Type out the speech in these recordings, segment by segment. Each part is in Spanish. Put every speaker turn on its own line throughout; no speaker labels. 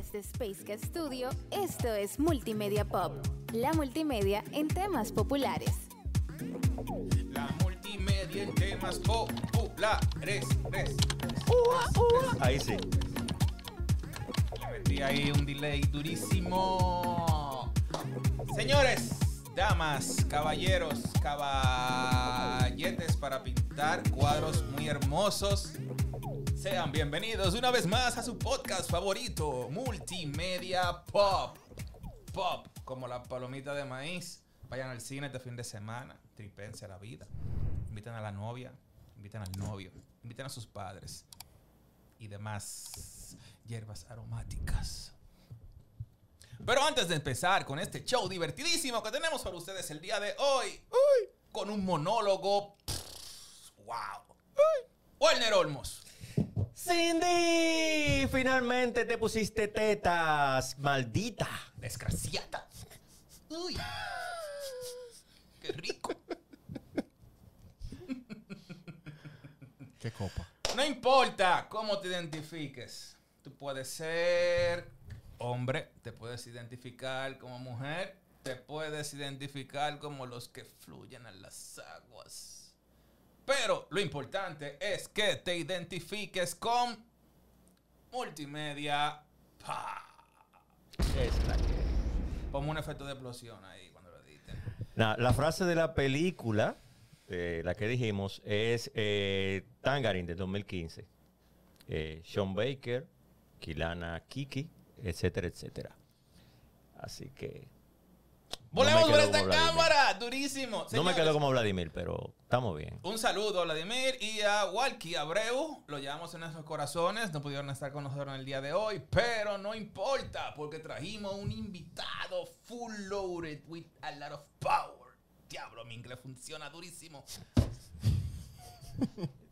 Desde Space Cat Studio, esto es Multimedia Pop, la multimedia en temas populares.
La multimedia en temas populares. Res,
Ahí sí.
Le metí ahí un delay durísimo. Señores, damas, caballeros, caballetes para pintar cuadros muy hermosos. Sean bienvenidos una vez más a su podcast favorito, Multimedia Pop. Pop, como la palomita de maíz. Vayan al cine este fin de semana, tripense a la vida. Inviten a la novia, inviten al novio, inviten a sus padres y demás hierbas aromáticas. Pero antes de empezar con este show divertidísimo que tenemos para ustedes el día de hoy, con un monólogo, pff, wow. Werner Olmos.
Cindy, finalmente te pusiste tetas, maldita.
Desgraciada. Uy. Qué rico.
¿Qué copa?
No importa cómo te identifiques. Tú puedes ser hombre, te puedes identificar como mujer, te puedes identificar como los que fluyen en las aguas. Pero lo importante es que te identifiques con multimedia. Pa.
Es la que-
Ponme un efecto de explosión ahí cuando lo editen.
La frase de la película, eh, la que dijimos, es eh, Tangerine de 2015. Eh, Sean Baker, Kilana Kiki, etcétera, etcétera. Así que
Volvemos
quedo
por esta
Vladimir.
cámara, durísimo.
no me quedo como Vladimir, pero estamos bien.
Un saludo a Vladimir y a Walkie Abreu. Lo llevamos en nuestros corazones. No pudieron estar con nosotros en el día de hoy, pero no importa porque trajimos un invitado full loaded with a lot of power. Diablo, mi inglés funciona durísimo.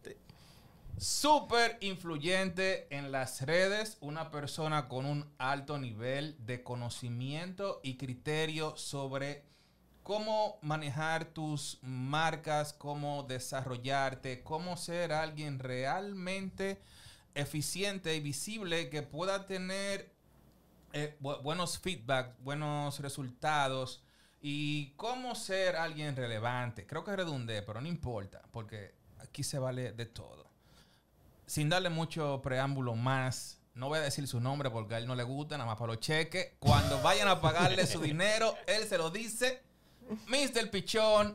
Súper influyente en las redes, una persona con un alto nivel de conocimiento y criterio sobre cómo manejar tus marcas, cómo desarrollarte, cómo ser alguien realmente eficiente y visible que pueda tener eh, bu- buenos feedback, buenos resultados y cómo ser alguien relevante. Creo que redundé, pero no importa, porque aquí se vale de todo. Sin darle mucho preámbulo más, no voy a decir su nombre porque a él no le gusta, nada más para los cheques. Cuando vayan a pagarle su dinero, él se lo dice. Mr. Pichón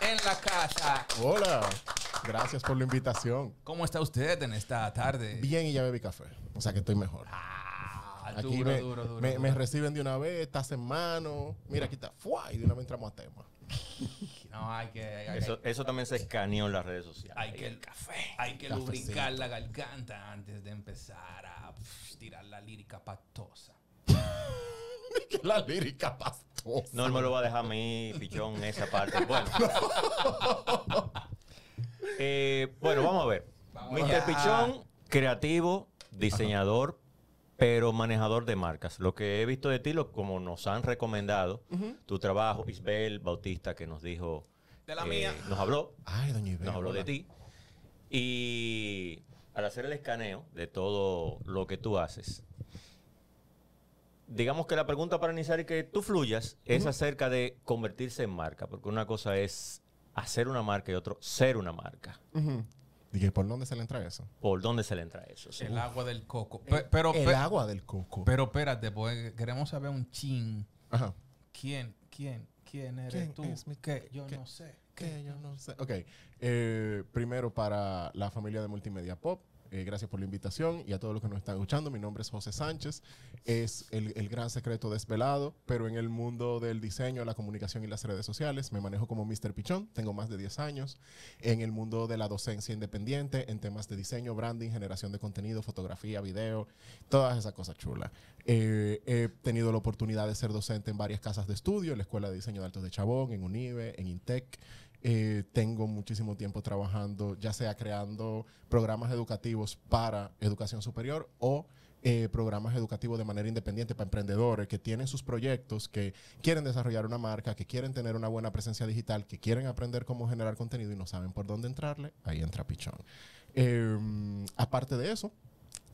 en la casa.
Hola, gracias por la invitación.
¿Cómo está usted en esta tarde?
Bien y ya bebí café, o sea que estoy mejor.
Ah,
Aquí
duro,
me,
duro, duro,
me- reciben de una vez, estás en mano. Mira, aquí está. ¡fua! Y de una vez entramos a tema.
No, hay que, hay,
Eso, eso también se escaneó en las redes sociales.
hay que,
el café.
hay que
Cafecito.
lubricar la garganta antes de empezar a tirar la lírica patosa.
La lírica pastosa.
No, él me lo va a dejar a mí, pichón, esa parte. Bueno. Eh, bueno, vamos a ver.
Vamos
Mr. Pichón, creativo, diseñador, pero manejador de marcas. Lo que he visto de ti, lo, como nos han recomendado, tu trabajo, Isbel Bautista, que nos dijo,
De la
eh,
mía.
nos habló,
Ay, doña Ibel.
nos habló de ti. Y al hacer el escaneo de todo lo que tú haces, digamos que la pregunta para iniciar y que tú fluyas es acerca de convertirse en marca, porque una cosa es hacer una marca y otro ser una marca.
Ujú. Dije, ¿por dónde se le entra eso?
¿Por dónde se le entra eso?
El agua del coco. Pe- pero,
el agua del coco.
pero espérate, porque queremos saber un chin.
Ajá.
¿Quién, quién, quién eres
¿Quién
tú?
es mi-
¿Qué? Yo
qué-
no sé.
Que yo no sé. Ok. eh, primero para la familia de Multimedia Pop. Eh, gracias por la invitación y a todos los que nos están escuchando. Mi nombre es José Sánchez. Es el, gran secreto desvelado, pero en el mundo del diseño, la comunicación y las redes sociales me manejo como Mr. Pichón. Tengo más de 10 años. En el mundo de la docencia independiente, en temas de diseño, branding, generación de contenido, fotografía, video, todas esas cosas chulas. Eh, he tenido la oportunidad de ser docente en varias casas de estudio, en la Escuela de Diseño de Altos de Chabón, en UNIBE, en INTEC. Eh, tengo muchísimo tiempo trabajando, ya sea creando programas educativos para educación superior o eh, programas educativos de manera independiente para emprendedores que tienen sus proyectos, que quieren desarrollar una marca, que quieren tener una buena presencia digital, que quieren aprender cómo generar contenido y no saben por dónde entrarle. Ahí entra Pichón. Eh, aparte de eso,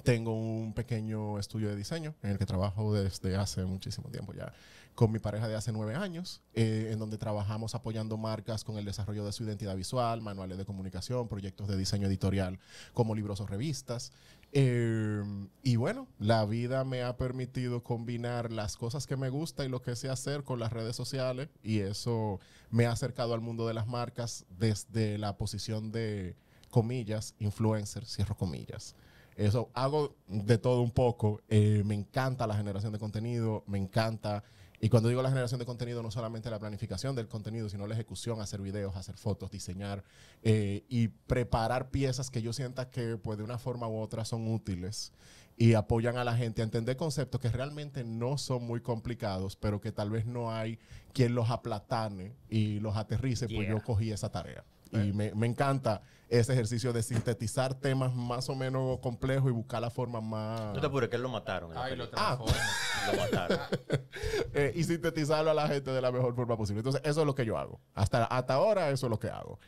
tengo un pequeño estudio de diseño en el que trabajo desde hace muchísimo tiempo ya con mi pareja de hace nueve años, eh, en donde trabajamos apoyando marcas con el desarrollo de su identidad visual, manuales de comunicación, proyectos de diseño editorial como libros o revistas. Eh, y bueno, la vida me ha permitido combinar las cosas que me gusta y lo que sé hacer con las redes sociales y eso me ha acercado al mundo de las marcas desde la posición de comillas, influencer, cierro comillas. Eso hago de todo un poco. Eh, me encanta la generación de contenido, me encanta y cuando digo la generación de contenido, no solamente la planificación del contenido, sino la ejecución, hacer videos, hacer fotos, diseñar eh, y preparar piezas que yo sienta que pues, de una forma u otra son útiles y apoyan a la gente a entender conceptos que realmente no son muy complicados, pero que tal vez no hay quien los aplatane y los aterrice, pues yo cogí esa tarea. Y me, me, encanta ese ejercicio de sintetizar temas más o menos complejos y buscar la forma más...
No te apures, que él lo mataron.
Ay, lo
ah.
lo mataron.
eh, y sintetizarlo a la gente de la mejor forma posible. Entonces, eso es lo que yo hago. Hasta, hasta ahora, eso es lo que hago.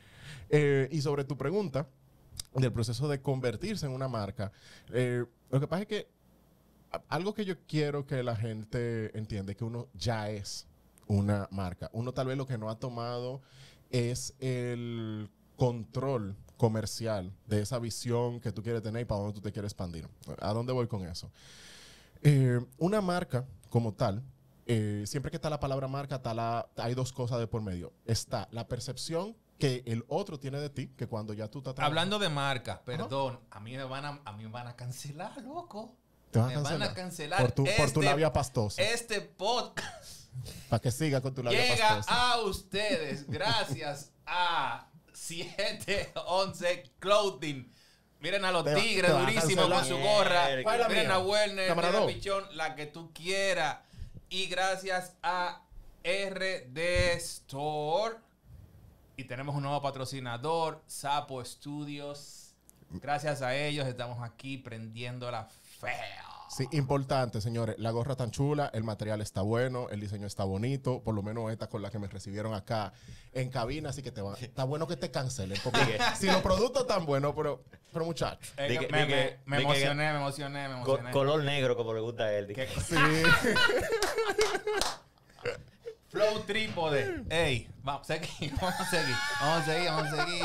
Eh, y sobre tu pregunta del proceso de convertirse en una marca, eh, lo que pasa es que algo que yo quiero que la gente entienda es que uno ya es una marca. Uno tal vez lo que no ha tomado es el control comercial de esa visión que tú quieres tener y para dónde tú te quieres expandir. ¿A dónde voy con eso? Eh, una marca como tal, eh, siempre que está la palabra marca, está la, hay dos cosas de por medio. Está la percepción que el otro tiene de ti, que cuando ya tú estás
Hablando de marca, perdón, a mí me van a, a mí me van a cancelar, loco.
¿Te van
me
a cancelar?
van a cancelar.
Por tu, por tu
Este-
labia pastosa.
Este podcast
para que siga con tu labia
llega
pastosa.
a ustedes gracias a 711 Clothing. Miren a los
Te
tigres
va
durísimos con su gorra.
Mierda.
¿Cuál es la
Miren
mía?
a Werner, miren a. Pichón, la que tú quieras. Y gracias a RD Store. Y tenemos un nuevo patrocinador, Sapo Studios. Gracias a ellos estamos aquí prendiendo la fea.
Sí, importante, señores. La gorra tan chula, el material está bueno, el diseño está bonito. Por lo menos esta con la que me recibieron acá en cabina, así que te va, está bueno que te cancelen. Porque si los productos están buenos, pero, pero muchachos.
Eh, me, emocioné, me emocioné, me emocioné.
color negro, como le gusta a él.
¿Qué-
Sí.
Flow trípode. Ey, vamos a seguir, vamos a seguir, vamos a seguir, vamos a seguir.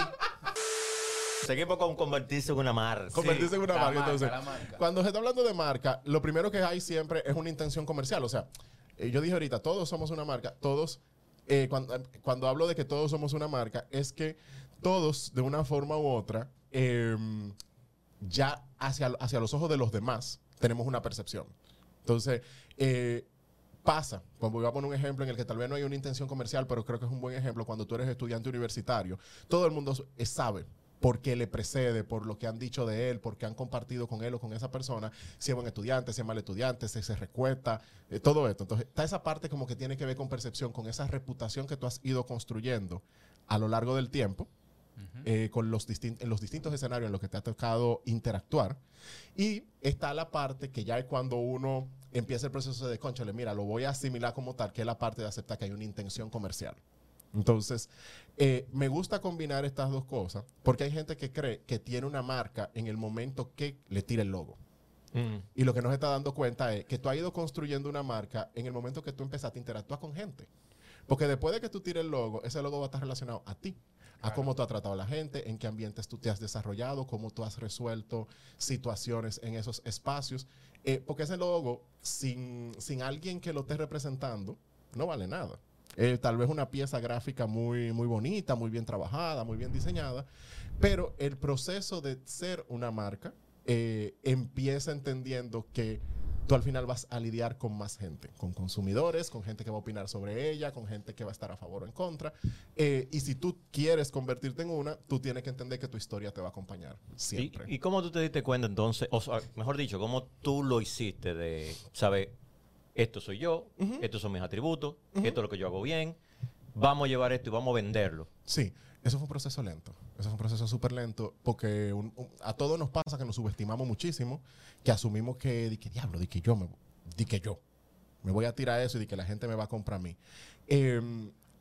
Seguimos con convertirse en una marca.
Convertirse en una marca.
marca,
Entonces,
marca.
cuando se está hablando de marca, lo primero que hay siempre es una intención comercial. O sea, eh, yo dije ahorita, todos somos una marca. Todos, eh, cuando, cuando hablo de que todos somos una marca, es que todos, de una forma u otra, eh, ya hacia, hacia los ojos de los demás, tenemos una percepción. Entonces, eh, pasa, como voy a poner un ejemplo en el que tal vez no hay una intención comercial, pero creo que es un buen ejemplo, cuando tú eres estudiante universitario, todo el mundo sabe por qué le precede, por lo que han dicho de él, por qué han compartido con él o con esa persona, si es buen estudiante, si es mal estudiante, si se recuesta, eh, todo esto. Entonces, está esa parte como que tiene que ver con percepción, con esa reputación que tú has ido construyendo a lo largo del tiempo, eh, con los, distin- en los distintos escenarios en los que te ha tocado interactuar. Y está la parte que ya es cuando uno empieza el proceso de, conchale, mira, lo voy a asimilar como tal, que es la parte de aceptar que hay una intención comercial. Entonces, eh, me gusta combinar estas dos cosas porque hay gente que cree que tiene una marca en el momento que le tira el logo.
Mm.
Y lo que nos está dando cuenta es que tú has ido construyendo una marca en el momento que tú empezaste a interactuar con gente. Porque después de que tú tires el logo, ese logo va a estar relacionado a ti, a cómo tú has tratado a la gente, en qué ambientes tú te has desarrollado, cómo tú has resuelto situaciones en esos espacios. Eh, porque ese logo, sin, sin alguien que lo esté representando, no vale nada. Eh, tal vez una pieza gráfica muy, muy bonita, muy bien trabajada, muy bien diseñada, pero el proceso de ser una marca eh, empieza entendiendo que tú al final vas a lidiar con más gente, con consumidores, con gente que va a opinar sobre ella, con gente que va a estar a favor o en contra. Eh, y si tú quieres convertirte en una, tú tienes que entender que tu historia te va a acompañar siempre.
¿Y, ¿Y cómo tú te diste cuenta entonces? O sea, mejor dicho, ¿cómo tú lo hiciste de, sabes, esto soy yo, estos son mis atributos, esto es lo que yo hago bien, vamos a llevar esto y vamos a venderlo?
Sí, eso fue un proceso lento. Eso fue un proceso súper lento porque un- un- a todos nos pasa que nos subestimamos muchísimo, que asumimos que, di que diablo, di que yo, me, di que yo, me voy a tirar eso y di que la gente me va a comprar a mí. Eh,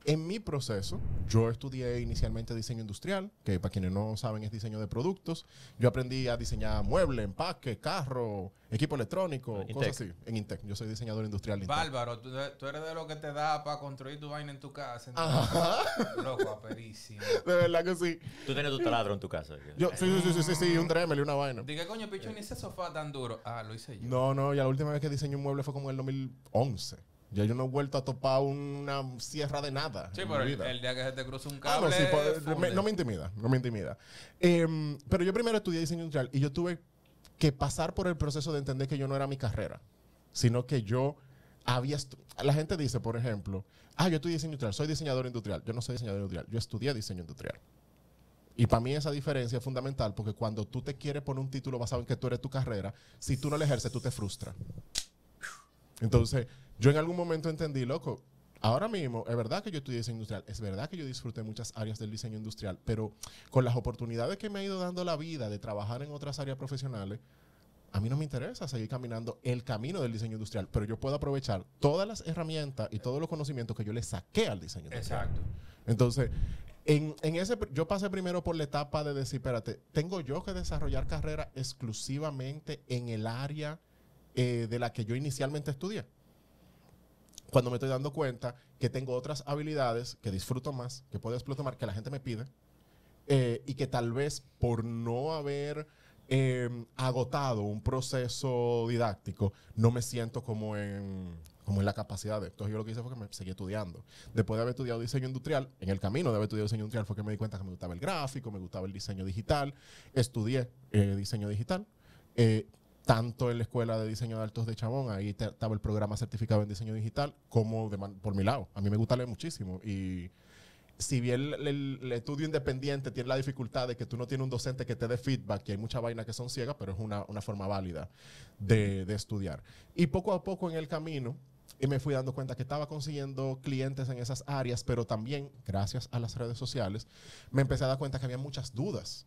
en mi proceso, yo estudié inicialmente diseño industrial, que para quienes no saben es diseño de productos. Yo aprendí a diseñar muebles, empaque, carro, equipo electrónico,
Intec.
cosas así. En Intec. Yo soy diseñador industrial.
Bárbaro, tú, tú eres de lo que te da para construir tu vaina en tu casa.
Ajá.
Loco, aperísimo.
De verdad que sí.
Tú tienes tu taladro en tu casa.
Yo, sí, sí, sí, sí, sí, sí, un Dremel y una vaina.
Dije, coño, picho, ni ese sofá tan duro. Ah, lo hice yo.
No, no, ya la última vez que diseñé un mueble fue como en el 2011. Ya yo no he vuelto a topar una sierra de nada.
Sí, pero el, día que se te cruza un
Ah,
cable.
no, sí, pues, me- no me intimida, no me intimida. Em, pero yo primero estudié diseño industrial y yo tuve que pasar por el proceso de entender que yo no era mi carrera, sino que yo había... La gente dice, por ejemplo, ah, yo estudié diseño industrial, soy diseñador industrial. Yo no soy diseñador industrial, yo estudié diseño industrial. Y para mí esa diferencia es fundamental porque cuando tú te quieres poner un título basado en que tú eres tu carrera, si tú no lo ejerces, tú te frustras. Entonces, yo en algún momento entendí, loco, ahora mismo, es verdad que yo estudié diseño industrial, es verdad que yo disfruté muchas áreas del diseño industrial, pero con las oportunidades que me ha ido dando la vida de trabajar en otras áreas profesionales, a mí no me interesa seguir caminando el camino del diseño industrial, pero yo puedo aprovechar todas las herramientas y todos los conocimientos que yo le saqué al diseño industrial.
Exacto.
Entonces, en, en ese, yo pasé primero por la etapa de decir, espérate, tengo yo que desarrollar carrera exclusivamente en el área eh, de la que yo inicialmente estudié. Cuando me estoy dando cuenta que tengo otras habilidades que disfruto más, que puedo explotar que la gente me pide, eh, y que tal vez por no haber eh, agotado un proceso didáctico, no me siento como en, como en la capacidad de. Entonces yo lo que hice fue que me seguí estudiando. Después de haber estudiado diseño industrial, en el camino de haber estudiado diseño industrial fue que me di cuenta que me gustaba el gráfico, me gustaba el diseño digital, estudié eh, diseño digital. Eh, tanto en la escuela de diseño de altos de Chabón, ahí te- estaba el programa certificado en diseño digital, como de por mi lado. A mí me gusta leer muchísimo y si bien el, el- el estudio independiente tiene la dificultad de que tú no tienes un docente que te dé feedback, que hay muchas vainas que son ciegas, pero es una, una forma válida de, de estudiar. Y poco a poco en el camino y me fui dando cuenta que estaba consiguiendo clientes en esas áreas, pero también, gracias a las redes sociales, me empecé a dar cuenta que había muchas dudas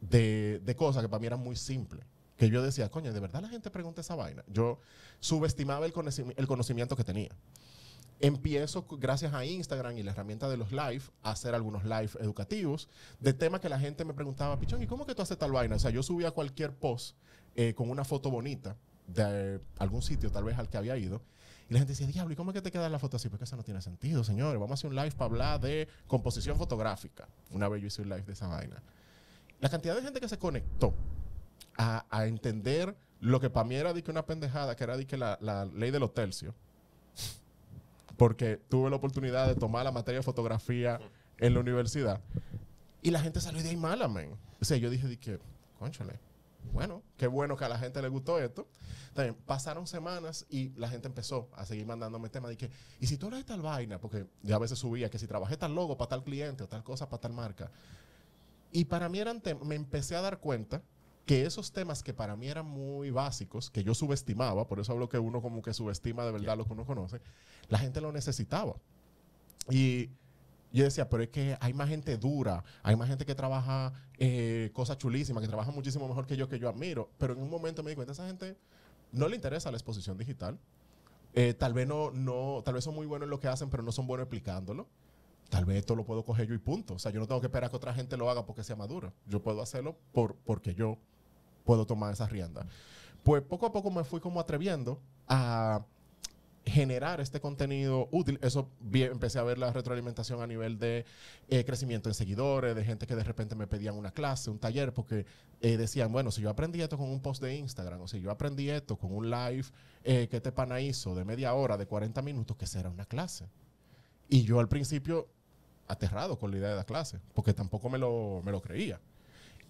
de, de cosas que para mí eran muy simples. Que yo decía, coño, ¿de verdad la gente pregunta esa vaina? Yo subestimaba el, el conocimiento que tenía empiezo, gracias a Instagram y la herramienta de los live, a hacer algunos live educativos de temas que la gente me preguntaba, Pichón, ¿y cómo que tú haces tal vaina? O sea, yo subía cualquier post eh, con una foto bonita de algún sitio, tal vez al que había ido, y la gente decía, diablo, ¿y cómo es que te queda la foto así? Porque eso no tiene sentido, señores. Vamos a hacer un live para hablar de composición fotográfica. Una vez yo hice un live de esa vaina. La cantidad de gente que se conectó a, entender lo que para mí era de una pendejada, que era de que la, ley de los tercios, porque tuve la oportunidad de tomar la materia de fotografía en la universidad. Y la gente salió de ahí mala, man. O sea, yo dije, di que, conchale, bueno, qué bueno que a la gente le gustó esto. También pasaron semanas y la gente empezó a seguir mandándome temas de que, y si tú hablas de tal vaina, porque yo a veces subía que si trabajé tal logo para tal cliente o tal cosa para tal marca. Y para mí eran temas, me empecé a dar cuenta que esos temas que para mí eran muy básicos, que yo subestimaba, por eso hablo que uno como que subestima de verdad lo que uno conoce, la gente lo necesitaba. Y yo decía, pero es que hay más gente dura, hay más gente que trabaja eh, cosas chulísimas, que trabaja muchísimo mejor que yo, que yo admiro. Pero en un momento me di cuenta, esa gente no le interesa la exposición digital. Eh, tal vez no, no, tal vez son muy buenos en lo que hacen, pero no son buenos explicándolo. Tal vez esto lo puedo coger yo y punto. O sea, yo no tengo que esperar que otra gente lo haga porque sea madura. Yo puedo hacerlo por, porque yo puedo tomar esa rienda. Pues poco a poco me fui como atreviendo a generar este contenido útil. Eso vi- empecé a ver la retroalimentación a nivel de eh, crecimiento en seguidores, de gente que de repente me pedían una clase, un taller, porque eh, decían, bueno, si yo aprendí esto con un post de Instagram, o si yo aprendí esto con un live eh, que este pana hizo de media hora, de 40 minutos, que será una clase. Y yo al principio aterrado con la idea de la clase, porque tampoco me lo, me lo creía.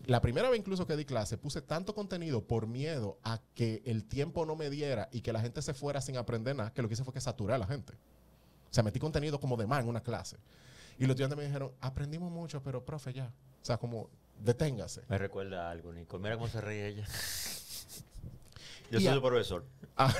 La primera vez incluso que di clase, puse tanto contenido por miedo a que el tiempo no me diera y que la gente se fuera sin aprender nada, que lo que hice fue que saturé a la gente. O sea, metí contenido como de más en una clase. Y los estudiantes me dijeron, aprendimos mucho, pero profe, ya. O sea, como, deténgase.
Me recuerda algo, Nico. Mira cómo se ríe ella. Yo
Y
soy
a-
su profesor.
Ah.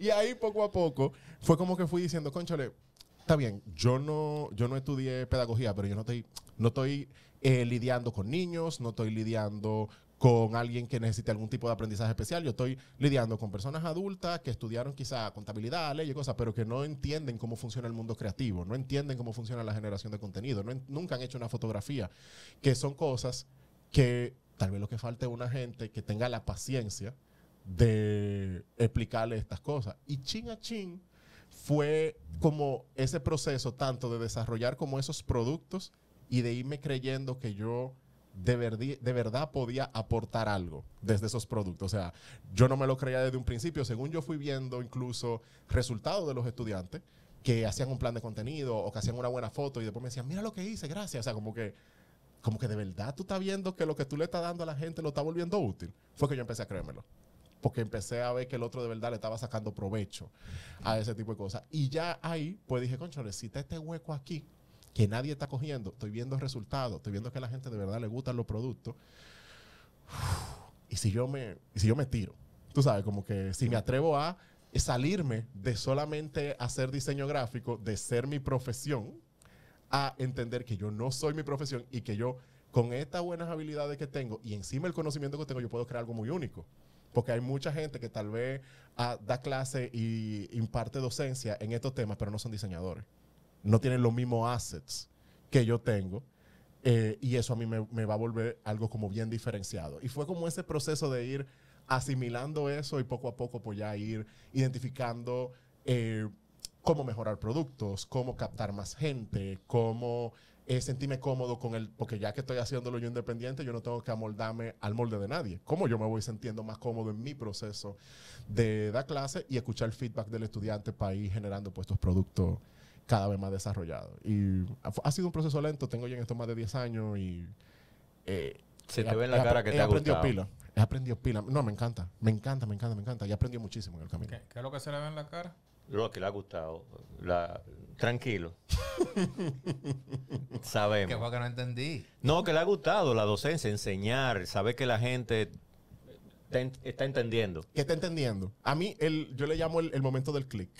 y ahí poco a poco fue como que fui diciendo, conchale, está bien, yo no, yo no estudié pedagogía, pero yo no estoy, no estoy eh, lidiando con niños, no estoy lidiando con alguien que necesite algún tipo de aprendizaje especial. Yo estoy lidiando con personas adultas que estudiaron quizá contabilidad, ley y cosas, pero que no entienden cómo funciona el mundo creativo, no entienden cómo funciona la generación de contenido, no nunca han hecho una fotografía, que son cosas que tal vez lo que falta es una gente que tenga la paciencia de explicarle estas cosas. Y chin a chin fue como ese proceso tanto de desarrollar como esos productos y de irme creyendo que yo de, verdi- verdad podía aportar algo desde esos productos. O sea, yo no me lo creía desde un principio. Según yo fui viendo incluso resultados de los estudiantes que hacían un plan de contenido o que hacían una buena foto y después me decían, mira lo que hice, gracias. O sea, como que, como que de verdad tú estás viendo que lo que tú le estás dando a la gente lo está volviendo útil. Fue que yo empecé a creérmelo. Porque empecé a ver que el otro de verdad le estaba sacando provecho a ese tipo de cosas. Y ya ahí, pues dije, concho, necesita este hueco aquí que nadie está cogiendo. Estoy viendo resultados, estoy viendo que a la gente de verdad le gustan los productos. Y si yo me, si yo me tiro, tú sabes, como que si me atrevo a salirme de solamente hacer diseño gráfico, de ser mi profesión, a entender que yo no soy mi profesión y que yo con estas buenas habilidades que tengo y encima el conocimiento que tengo, yo puedo crear algo muy único. Porque hay mucha gente que tal vez ah, da clase y imparte docencia en estos temas, pero no son diseñadores. No tienen los mismos assets que yo tengo. eh, y eso a mí me, va a volver algo como bien diferenciado. Y fue como ese proceso de ir asimilando eso y poco a poco pues ir identificando eh, cómo mejorar productos, cómo captar más gente, cómo eh, sentirme cómodo con el, porque ya que estoy haciéndolo yo independiente, yo no tengo que amoldarme al molde de nadie. Cómo yo me voy sintiendo más cómodo en mi proceso de dar clase y escuchar el feedback del estudiante para ir generando pues estos productos cada vez más desarrollados. Y ha, ha sido un proceso lento, tengo ya en esto más de 10 años y... eh,
Se
he
te ve en la
he
cara que te ha
aprendido pila. He aprendido pila. No, me encanta. Me encanta, me encanta, me encanta. Y he aprendido muchísimo en el camino.
¿Qué, qué es lo que se le ve en la cara?
Lo que le ha gustado. La- tranquilo. Sabemos.
Que fue que no entendí.
No, que le ha gustado la docencia, enseñar, saber que la gente está, en- está entendiendo.
¿Qué está entendiendo? A mí, el, yo le llamo el, el momento del click.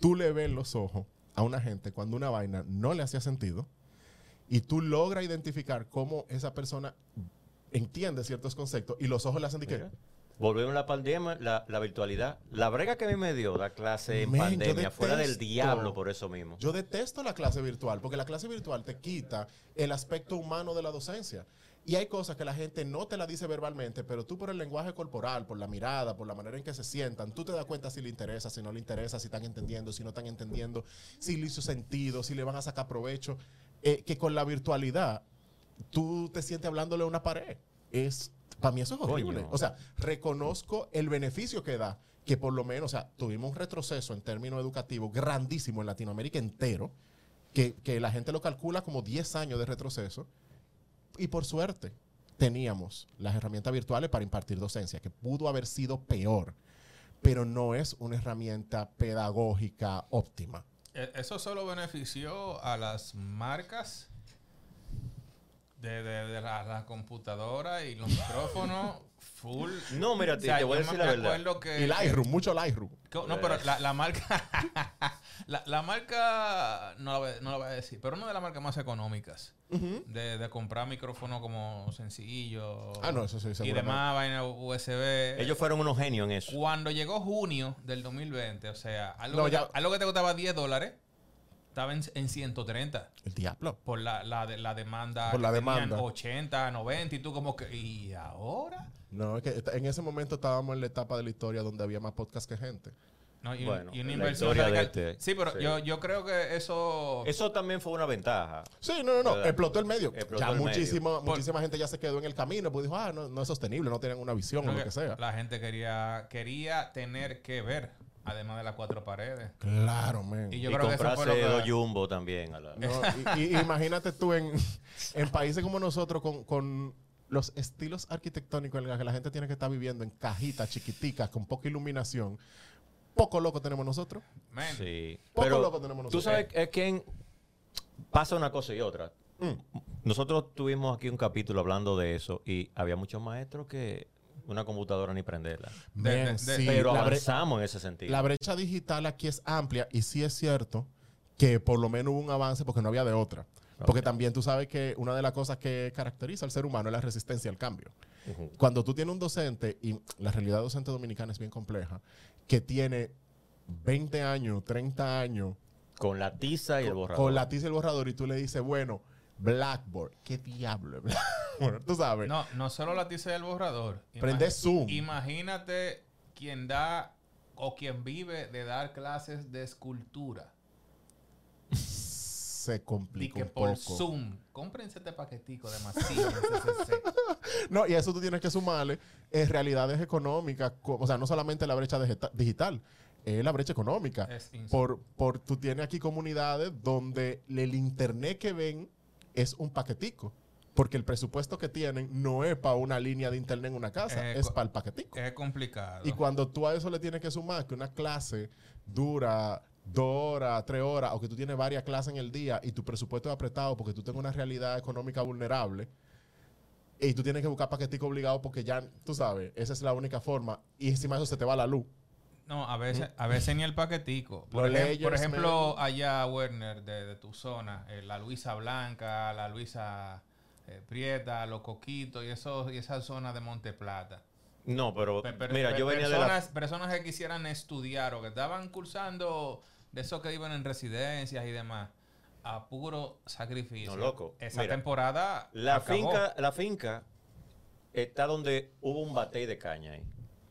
Tú le ves los ojos a una gente cuando una vaina no le hacía sentido y tú logras identificar cómo esa persona entiende ciertos conceptos y los ojos le hacen de que...
A la pandemia, la, la virtualidad. La brega que a mí me dio la clase en pandemia, fuera del
detesto-
diablo por eso mismo.
Yo detesto la clase virtual porque la clase virtual te quita el aspecto humano de la docencia. Y hay cosas que la gente no te la dice verbalmente, pero tú por el lenguaje corporal, por la mirada, por la manera en que se sientan, tú te das cuenta si le interesa, si no le interesa, si están entendiendo, si no están entendiendo, si le hizo sentido, si le van a sacar provecho. Eh, que con la virtualidad tú te sientes hablándole a una pared. Es, para mí eso es horrible.
Coño.
O sea, reconozco el beneficio que da, que por lo menos, o sea, tuvimos un retroceso en términos educativos grandísimo en Latinoamérica entero, que, que la gente lo calcula como 10 años de retroceso, y por suerte teníamos las herramientas virtuales para impartir docencia, que pudo haber sido peor, pero no es una herramienta pedagógica óptima.
E- Eso solo benefició a las marcas de, de, de la, la computadora y los micrófonos full.
No, mira,
O
te,
sea,
te voy a decir
me
la verdad.
que-
Y Lightroom, mucho Lightroom.
que- No, pero la, la marca. la, la marca. No la, voy, a- no la voy a decir, pero una de las marcas más económicas. de, de comprar micrófono como sencillo.
Ah, no, eso sí,
Y demás, vaina USB.
Ellos fueron unos genios en eso.
Cuando llegó junio del 2020, o sea, algo,
No,
que,
ya-
te, algo que te costaba 10 dólares, estaba en, en 130
El diablo.
por la, la, de- la demanda.
Por la demanda.
80, 90 y tú como que... ¿Y ahora?
No, es que en ese momento estábamos en la etapa de la historia donde había más podcast que gente.
No, y,
Bueno,
y una
la
inversión radical.
este,
Sí, pero
sí.
Yo, yo creo que eso...
Eso también fue una ventaja.
Sí, no, no, no.
¿Verdad?
Explotó el medio.
Explotó
ya
el medio.
muchísima,
Por-
gente ya se quedó en el camino. Pues dijo, ah, no, no es sostenible, no tienen una visión o lo
que
que sea.
La gente quería, quería tener que ver, además de las cuatro paredes.
Claro, man.
Y yo
y
creo que eso
comprarse
fue lo
dos jumbo también. A la-
No, y, y- imagínate tú en, en países como nosotros con, con los estilos arquitectónicos en los que la gente tiene que estar viviendo en cajitas chiquiticas con poca iluminación. Poco loco tenemos nosotros.
Man,
Sí.
Poco
Pero
loco tenemos
tú
nosotros.
sabes es que pasa una cosa y otra.
Mm.
Nosotros tuvimos aquí un capítulo hablando de eso y había muchos maestros que una computadora ni prenderla.
De- de-
Man,
de-
sí,
Pero avanzamos en ese sentido.
la brecha digital aquí es amplia y sí es cierto que por lo menos hubo un avance porque no había de otra. Porque también tú sabes que una de las cosas que caracteriza al ser humano es la resistencia al cambio. Cuando tú tienes un docente, y la realidad docente dominicana es bien compleja, que tiene 20 años, 30 años,
Con la tiza y el borrador.
con la tiza y el borrador, y tú le dices, bueno, Blackboard, ¿qué diablo es Blackboard? Tú sabes.
No, no solo la tiza del borrador.
Prende Zoom.
Imagínate quien da o quien vive de dar clases de escultura.
Se
Y
complica
que
un
por
poco.
Zoom. Cómprense este paquetico de masilla en.
No, y eso tú tienes que sumarle eh, realidades económicas, co- o sea, no solamente la brecha digita- digital, es la brecha económica.
Es.
Por, por tú tienes aquí comunidades donde el internet que ven es un paquetico. Porque el presupuesto que tienen no es para una línea de internet en una casa,
Eh,
es
co-
para el paquetico.
Es complicado.
Y cuando tú a eso le tienes que sumar que una clase dura dos horas, tres horas, o que tú tienes varias clases en el día y tu presupuesto es apretado porque tú tienes una realidad económica vulnerable y tú tienes que buscar paquetico obligado porque ya, tú sabes, esa es la única forma. Y encima de eso se te va la luz.
No, a veces, a veces ni el paquetico. Por,
Los
ejem-
layers,
por ejemplo, allá, Werner, de, de tu zona, eh, la Luisa Blanca, la Luisa eh, Prieta, los Coquitos y, eso, y esa zona de Monte Plata.
No, pero
Pe- pero-
mira,
pe-
yo venía de la...
personas, personas que quisieran estudiar o que estaban cursando de esos que viven en residencias y demás, a puro sacrificio.
No, loco.
Esa
Mira,
temporada
La
acabó.
finca, la finca está donde hubo un batey de caña ahí.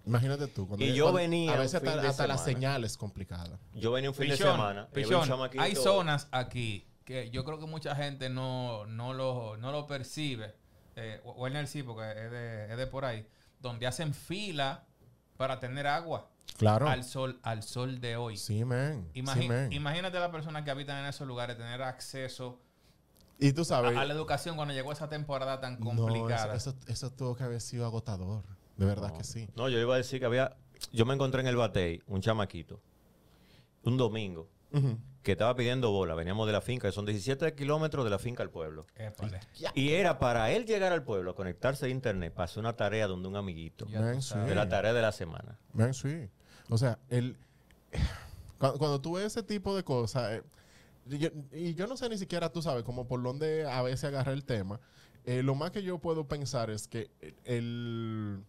Imagínate tú. cuando-
Y yo
cuando-
venía
A veces hasta, hasta la
semana.
señal es complicada.
Yo venía un fin de semana.
Pichón, hay zonas aquí que yo creo que mucha gente no, no, lo, no lo percibe. Eh, Werner sí, porque es de, es de por ahí. Donde hacen fila para tener agua
Claro.
al sol al sol de hoy.
Sí, man.
Imagi-
Sí, man.
imagínate a las personas que habitan en esos lugares tener acceso
Y tú
a,
sabes...
a la educación cuando llegó esa temporada tan
no,
complicada.
eso, eso, eso tuvo que haber sido agotador. De verdad
No.
que sí.
No, yo iba a decir que había. Yo me encontré en el batey un chamaquito, un domingo, que estaba pidiendo bola. Veníamos de la finca, que son 17 kilómetros de la finca al pueblo.
Épale.
Y era para él llegar al pueblo, conectarse a internet, para hacer una tarea donde un amiguito.
Man, sí.
De la tarea de la semana.
Man, sí. O sea, el, cuando, cuando tú ves ese tipo de cosas, eh, yo- y yo no sé ni siquiera, tú sabes, como por dónde a veces agarré el tema, eh, lo más que yo puedo pensar es que el,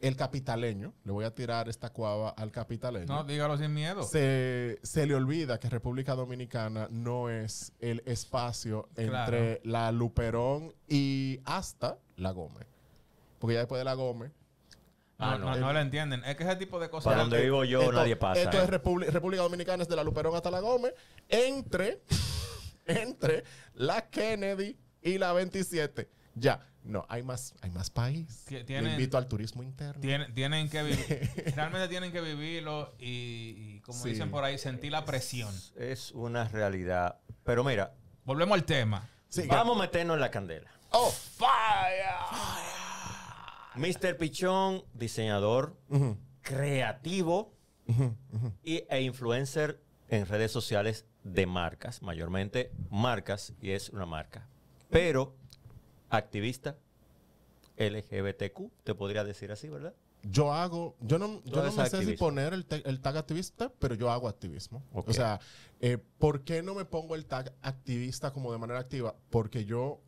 el capitaleño, le voy a tirar esta cuava al capitaleño,
No, dígalo sin miedo.
se, se le olvida que República Dominicana no es el espacio
Claro.
entre la Luperón y hasta la Gómez. Porque ya después de la Gómez,
No,
Ah,
no,
no.
no lo entienden. Es que ese tipo de cosas.
Para donde vivo yo
esto,
nadie pasa.
Esto
¿eh?
es Repúbli- República Dominicana, es de la Luperón hasta la Gómez, entre, entre la Kennedy y la 27. Ya, no, hay más, hay más país. Le
tienen-
invito al turismo interno.
Tienen, tienen que vivir, realmente tienen que vivirlo y, y, como
Sí.
dicen por ahí, sentir la presión.
Es una realidad. Pero mira,
Volvemos al tema.
Sí,
vamos a meternos en la candela.
¡Oh!
Mr. Pichón, diseñador, creativo y, e influencer en redes sociales de marcas, mayormente marcas, y es una marca. Pero activista LGBTQ, te podría decir así, ¿verdad?
Yo hago, yo no, yo no me sé si poner el, te- el tag activista, pero yo hago activismo. O sea, eh, ¿por qué no me pongo el tag activista como de manera activa? Porque yo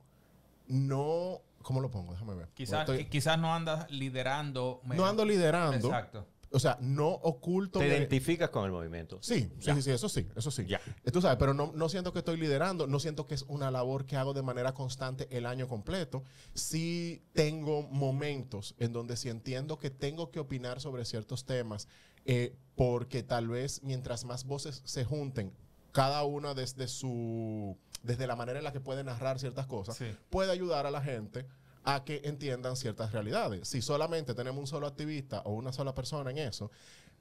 no, ¿cómo lo pongo? Déjame ver.
Quizás,
Estoy-
quizás no andas liderando.
no ando liderando.
Exacto.
O sea, no oculto.
Te
de-
identificas con el movimiento.
Sí, sí, sí, sí, eso sí, eso sí.
Ya.
Tú sabes, pero no, no siento que estoy liderando, no siento que es una labor que hago de manera constante el año completo. Sí tengo momentos en donde sí entiendo que tengo que opinar sobre ciertos temas, eh, porque tal vez mientras más voces se junten, cada una desde su, desde la manera en la que puede narrar ciertas cosas,
Sí.
puede ayudar a la gente a que entiendan ciertas realidades. Si solamente tenemos un solo activista o una sola persona en eso,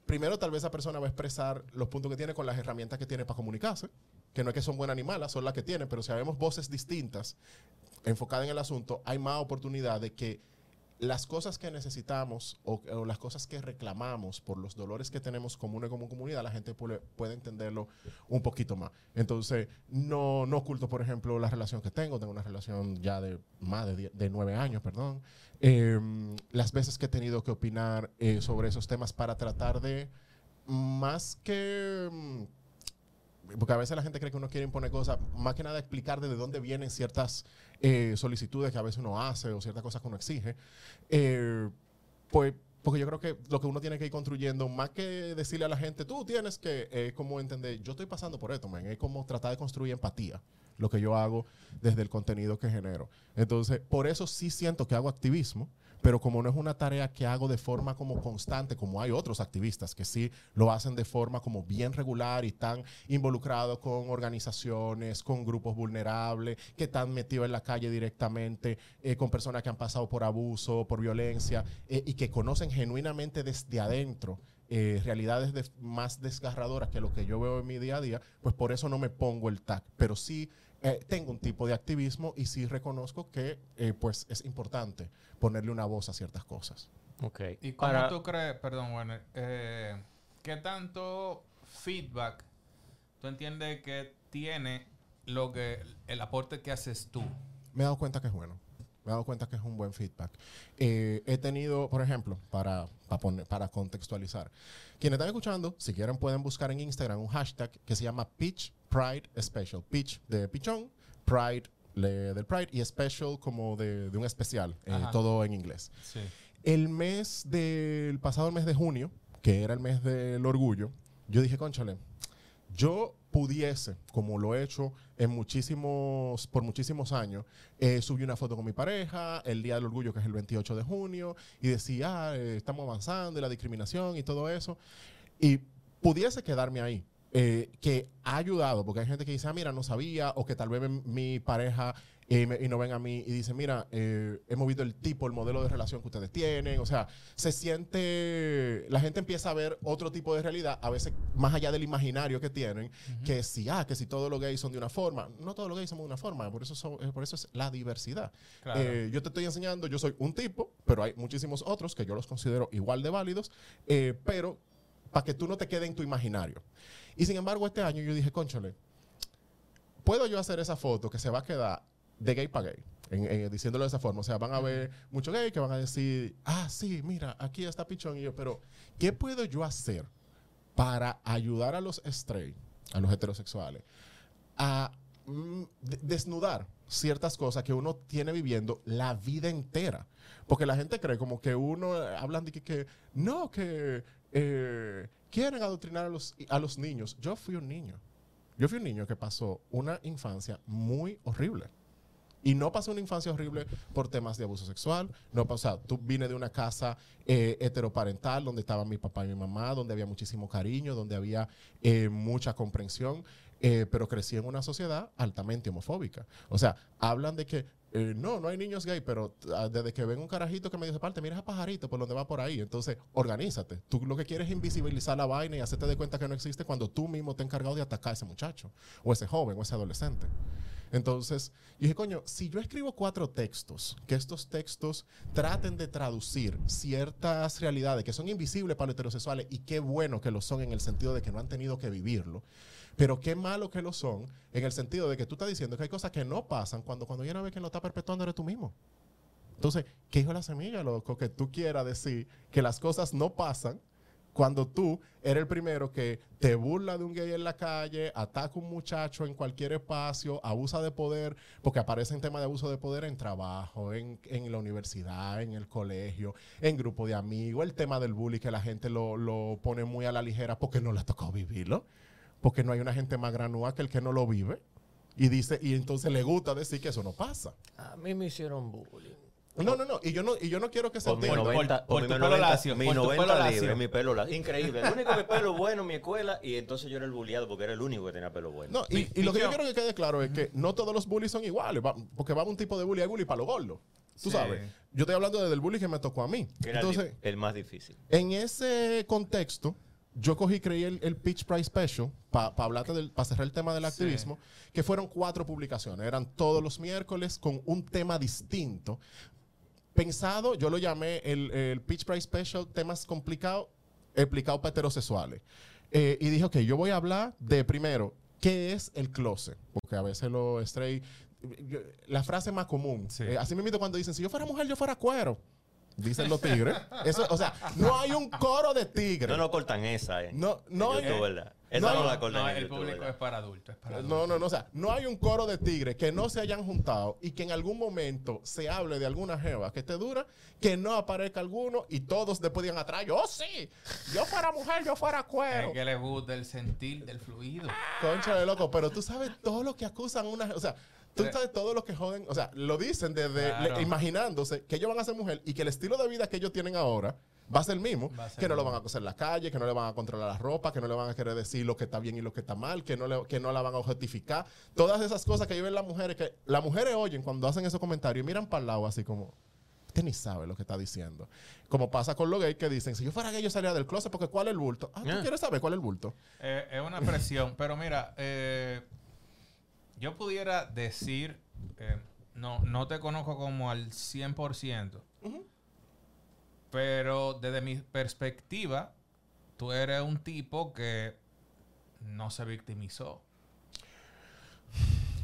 primero tal vez esa persona va a expresar los puntos que tiene con las herramientas que tiene para comunicarse, que no es que son buenas ni malas, son las que tiene, pero si habemos voces distintas enfocadas en el asunto, hay más oportunidad de que las cosas que necesitamos o, o las cosas que reclamamos por los dolores que tenemos comunes como comunidad, la gente puede, puede entenderlo un poquito más. Entonces, no, no oculto, por ejemplo, la relación que tengo. Tengo una relación ya de más de, de nueve años, perdón. Eh, las veces que he tenido que opinar eh, sobre esos temas para tratar de, más que mm, porque a veces la gente cree que uno quiere imponer cosas, más que nada explicar de dónde vienen ciertas eh, solicitudes que a veces uno hace o ciertas cosas que uno exige. Eh, pues porque yo creo que lo que uno tiene que ir construyendo, más que decirle a la gente, tú tienes que, eh, como entender, yo estoy pasando por esto, man, es como tratar de construir empatía, lo que yo hago desde el contenido que genero. Entonces, por eso sí siento que hago activismo, pero como no es una tarea que hago de forma como constante, como hay otros activistas que sí lo hacen de forma como bien regular y están involucrados con organizaciones, con grupos vulnerables, que están metidos en la calle directamente, eh, con personas que han pasado por abuso, por violencia, eh, y que conocen genuinamente desde adentro eh, realidades de- más desgarradoras que lo que yo veo en mi día a día, pues por eso no me pongo el tag, pero sí eh, tengo un tipo de activismo y sí reconozco que eh, pues es importante ponerle una voz a ciertas cosas.
Ok.
¿Y cómo
Para-
tú crees, perdón, Werner, eh, qué tanto feedback tú entiendes que tiene lo que el aporte que haces tú?
Me he dado cuenta que es bueno. Me he dado cuenta que es un buen feedback. Eh, he tenido, por ejemplo, para, para, poner- para contextualizar, quienes están escuchando, si quieren pueden buscar en Instagram un hashtag que se llama Pitch Pride Special. Pitch de pichón, Pride le- del Pride y Special como de, de un especial, eh, todo en inglés.
Sí.
El mes del pasado mes de junio, que era el mes del orgullo, yo dije, conchale, yo pudiese, como lo he hecho en muchísimos, por muchísimos años, eh, subí una foto con mi pareja el día del orgullo, que es el 28 de junio, y decía, ah, eh, estamos avanzando y la discriminación y todo eso. Y pudiese quedarme ahí. Eh, que ha ayudado, porque hay gente que dice, ah, mira, no sabía, o que tal vez mi pareja eh, me- y no ven a mí y dicen, mira, eh, hemos visto el tipo, el modelo de relación que ustedes tienen, o sea, se siente, la gente empieza a ver otro tipo de realidad, a veces más allá del imaginario que tienen, que si, ah, que si todos los gays son de una forma, no todos los gays somos de una forma, por eso, son- eh, por eso es la diversidad.
Claro.
Eh, yo te estoy enseñando, yo soy un tipo, pero hay muchísimos otros que yo los considero igual de válidos, eh, pero para que tú no te quedes en tu imaginario. Y sin embargo, este año yo dije, conchale, ¿puedo yo hacer esa foto que se va a quedar de gay para gay? Diciéndolo de esa forma. O sea, van a ver muchos gays que van a decir, ah, sí, mira, aquí está Pichón. Y yo, pero, ¿qué puedo yo hacer para ayudar a los straight, a los heterosexuales, a mm, de- desnudar ciertas cosas que uno tiene viviendo la vida entera. Porque la gente cree como que uno, eh, hablan de que, que no, que eh, quieren adoctrinar a los, a los niños. Yo fui un niño. Yo fui un niño que pasó una infancia muy horrible. Y no pasé una infancia horrible por temas de abuso sexual. No pasó. Tú vine de una casa eh, heteroparental donde estaban mi papá y mi mamá, donde había muchísimo cariño, donde había eh, mucha comprensión, pero crecí en una sociedad altamente homofóbica. O sea, hablan de que eh, no, no hay niños gay, pero ah, desde que ven un carajito que me dice parte, mira ese pajarito por donde va por ahí. Entonces, organízate. Tú lo que quieres es invisibilizar la vaina y hacerte de cuenta que no existe cuando tú mismo te has encargado de atacar a ese muchacho, o ese joven, o ese adolescente. Entonces, yo dije, coño, si yo escribo cuatro textos, que estos textos traten de traducir ciertas realidades que son invisibles para los heterosexuales, y qué bueno que lo son en el sentido de que no han tenido que vivirlo, pero qué malo que lo son en el sentido de que tú estás diciendo que hay cosas que no pasan cuando cuando viene a ver que lo está perpetuando eres tú mismo. Entonces, ¿qué hijo la semilla, loco? Que tú quieras decir que las cosas no pasan cuando tú eres el primero que te burla de un gay en la calle, ataca a un muchacho en cualquier espacio, abusa de poder, porque aparece en tema de abuso de poder en trabajo, en, en la universidad, en el colegio, en grupo de amigos, el tema del bullying que la gente lo, lo pone muy a la ligera porque no le tocado vivirlo, porque no hay una gente más granúa que el que no lo vive. Y dice, y entonces le gusta decir que eso no pasa.
A mí me hicieron bullying.
No, no, no. Y yo no, y yo no quiero que se
Por mi
Por- por-
90,
por
por
tu
mi
pelo
90,
lacio,
mi
por tu
90
pelo lacio.
libres, mi pelo lacio. Increíble. El único que pelo bueno en mi escuela y entonces yo era el bulliado porque era el único que tenía pelo bueno.
No, y,
Mi-
y lo que yo quiero que quede claro es que no todos los bullies son iguales, va- porque va un tipo de bully, hay bully para los gordos. Tú
Sí.
sabes. Yo estoy hablando del bully que me tocó a mí.
era el
Entonces,
el más difícil.
en ese contexto, yo cogí creí el, el Pitch Price Special para hablarte del, para cerrar el tema del
Sí.
activismo, que fueron cuatro publicaciones. Eran todos los miércoles con un tema distinto. Pensado, yo lo llamé el, el Pitch Price Special, temas complicados, explicados para heterosexuales. Eh, y dije, ok, yo voy a hablar de primero, ¿qué es el closet? Porque a veces los straight, la frase más común,
Sí.
eh, así mismo cuando dicen, si yo fuera mujer, yo fuera cuero. Dicen los tigres. Eso, o sea, no hay un coro de tigres.
No, no cortan esa, ¿eh?
No, no
En
hay-
YouTube, ¿verdad? Esa
no
no,
hay-
la cortan
No,
en
el
YouTube,
público
¿verdad?
es para adultos. Es para
No,
adultos.
no, no. O sea, no hay un coro de tigres que no se hayan juntado y que en algún momento se hable de alguna jeva que te dura, que no aparezca alguno y todos después digan atrás, yo sí, yo fuera mujer, yo fuera cuero.
Es que le gusta el sentir del fluido.
Concha de loco, pero tú sabes todo lo que acusan una, o sea, tú
Eh.
sabes todo lo que joden, o sea, lo dicen desde
Claro.
le- imaginándose que ellos van a ser mujer y que el estilo de vida que ellos tienen ahora va a ser el mismo,
ser
que no lo van a coser en la calle, que no le van a controlar la ropa, que no le van a querer decir lo que está bien y lo que está mal, que no, le- que no la van a objetificar. Todas esas cosas que viven las mujeres, que las mujeres oyen cuando hacen esos comentarios y miran para el lado así como, usted ni sabe lo que está diciendo. Como pasa con los gays que dicen, si yo fuera gay yo salía del closet porque ¿cuál es el bulto? Ah, ¿tú quieres saber cuál es el bulto?
Eh, es una presión, pero mira, eh, yo pudiera decir, eh, no, no te conozco como al 100%, pero desde mi perspectiva, tú eres un tipo que no se victimizó.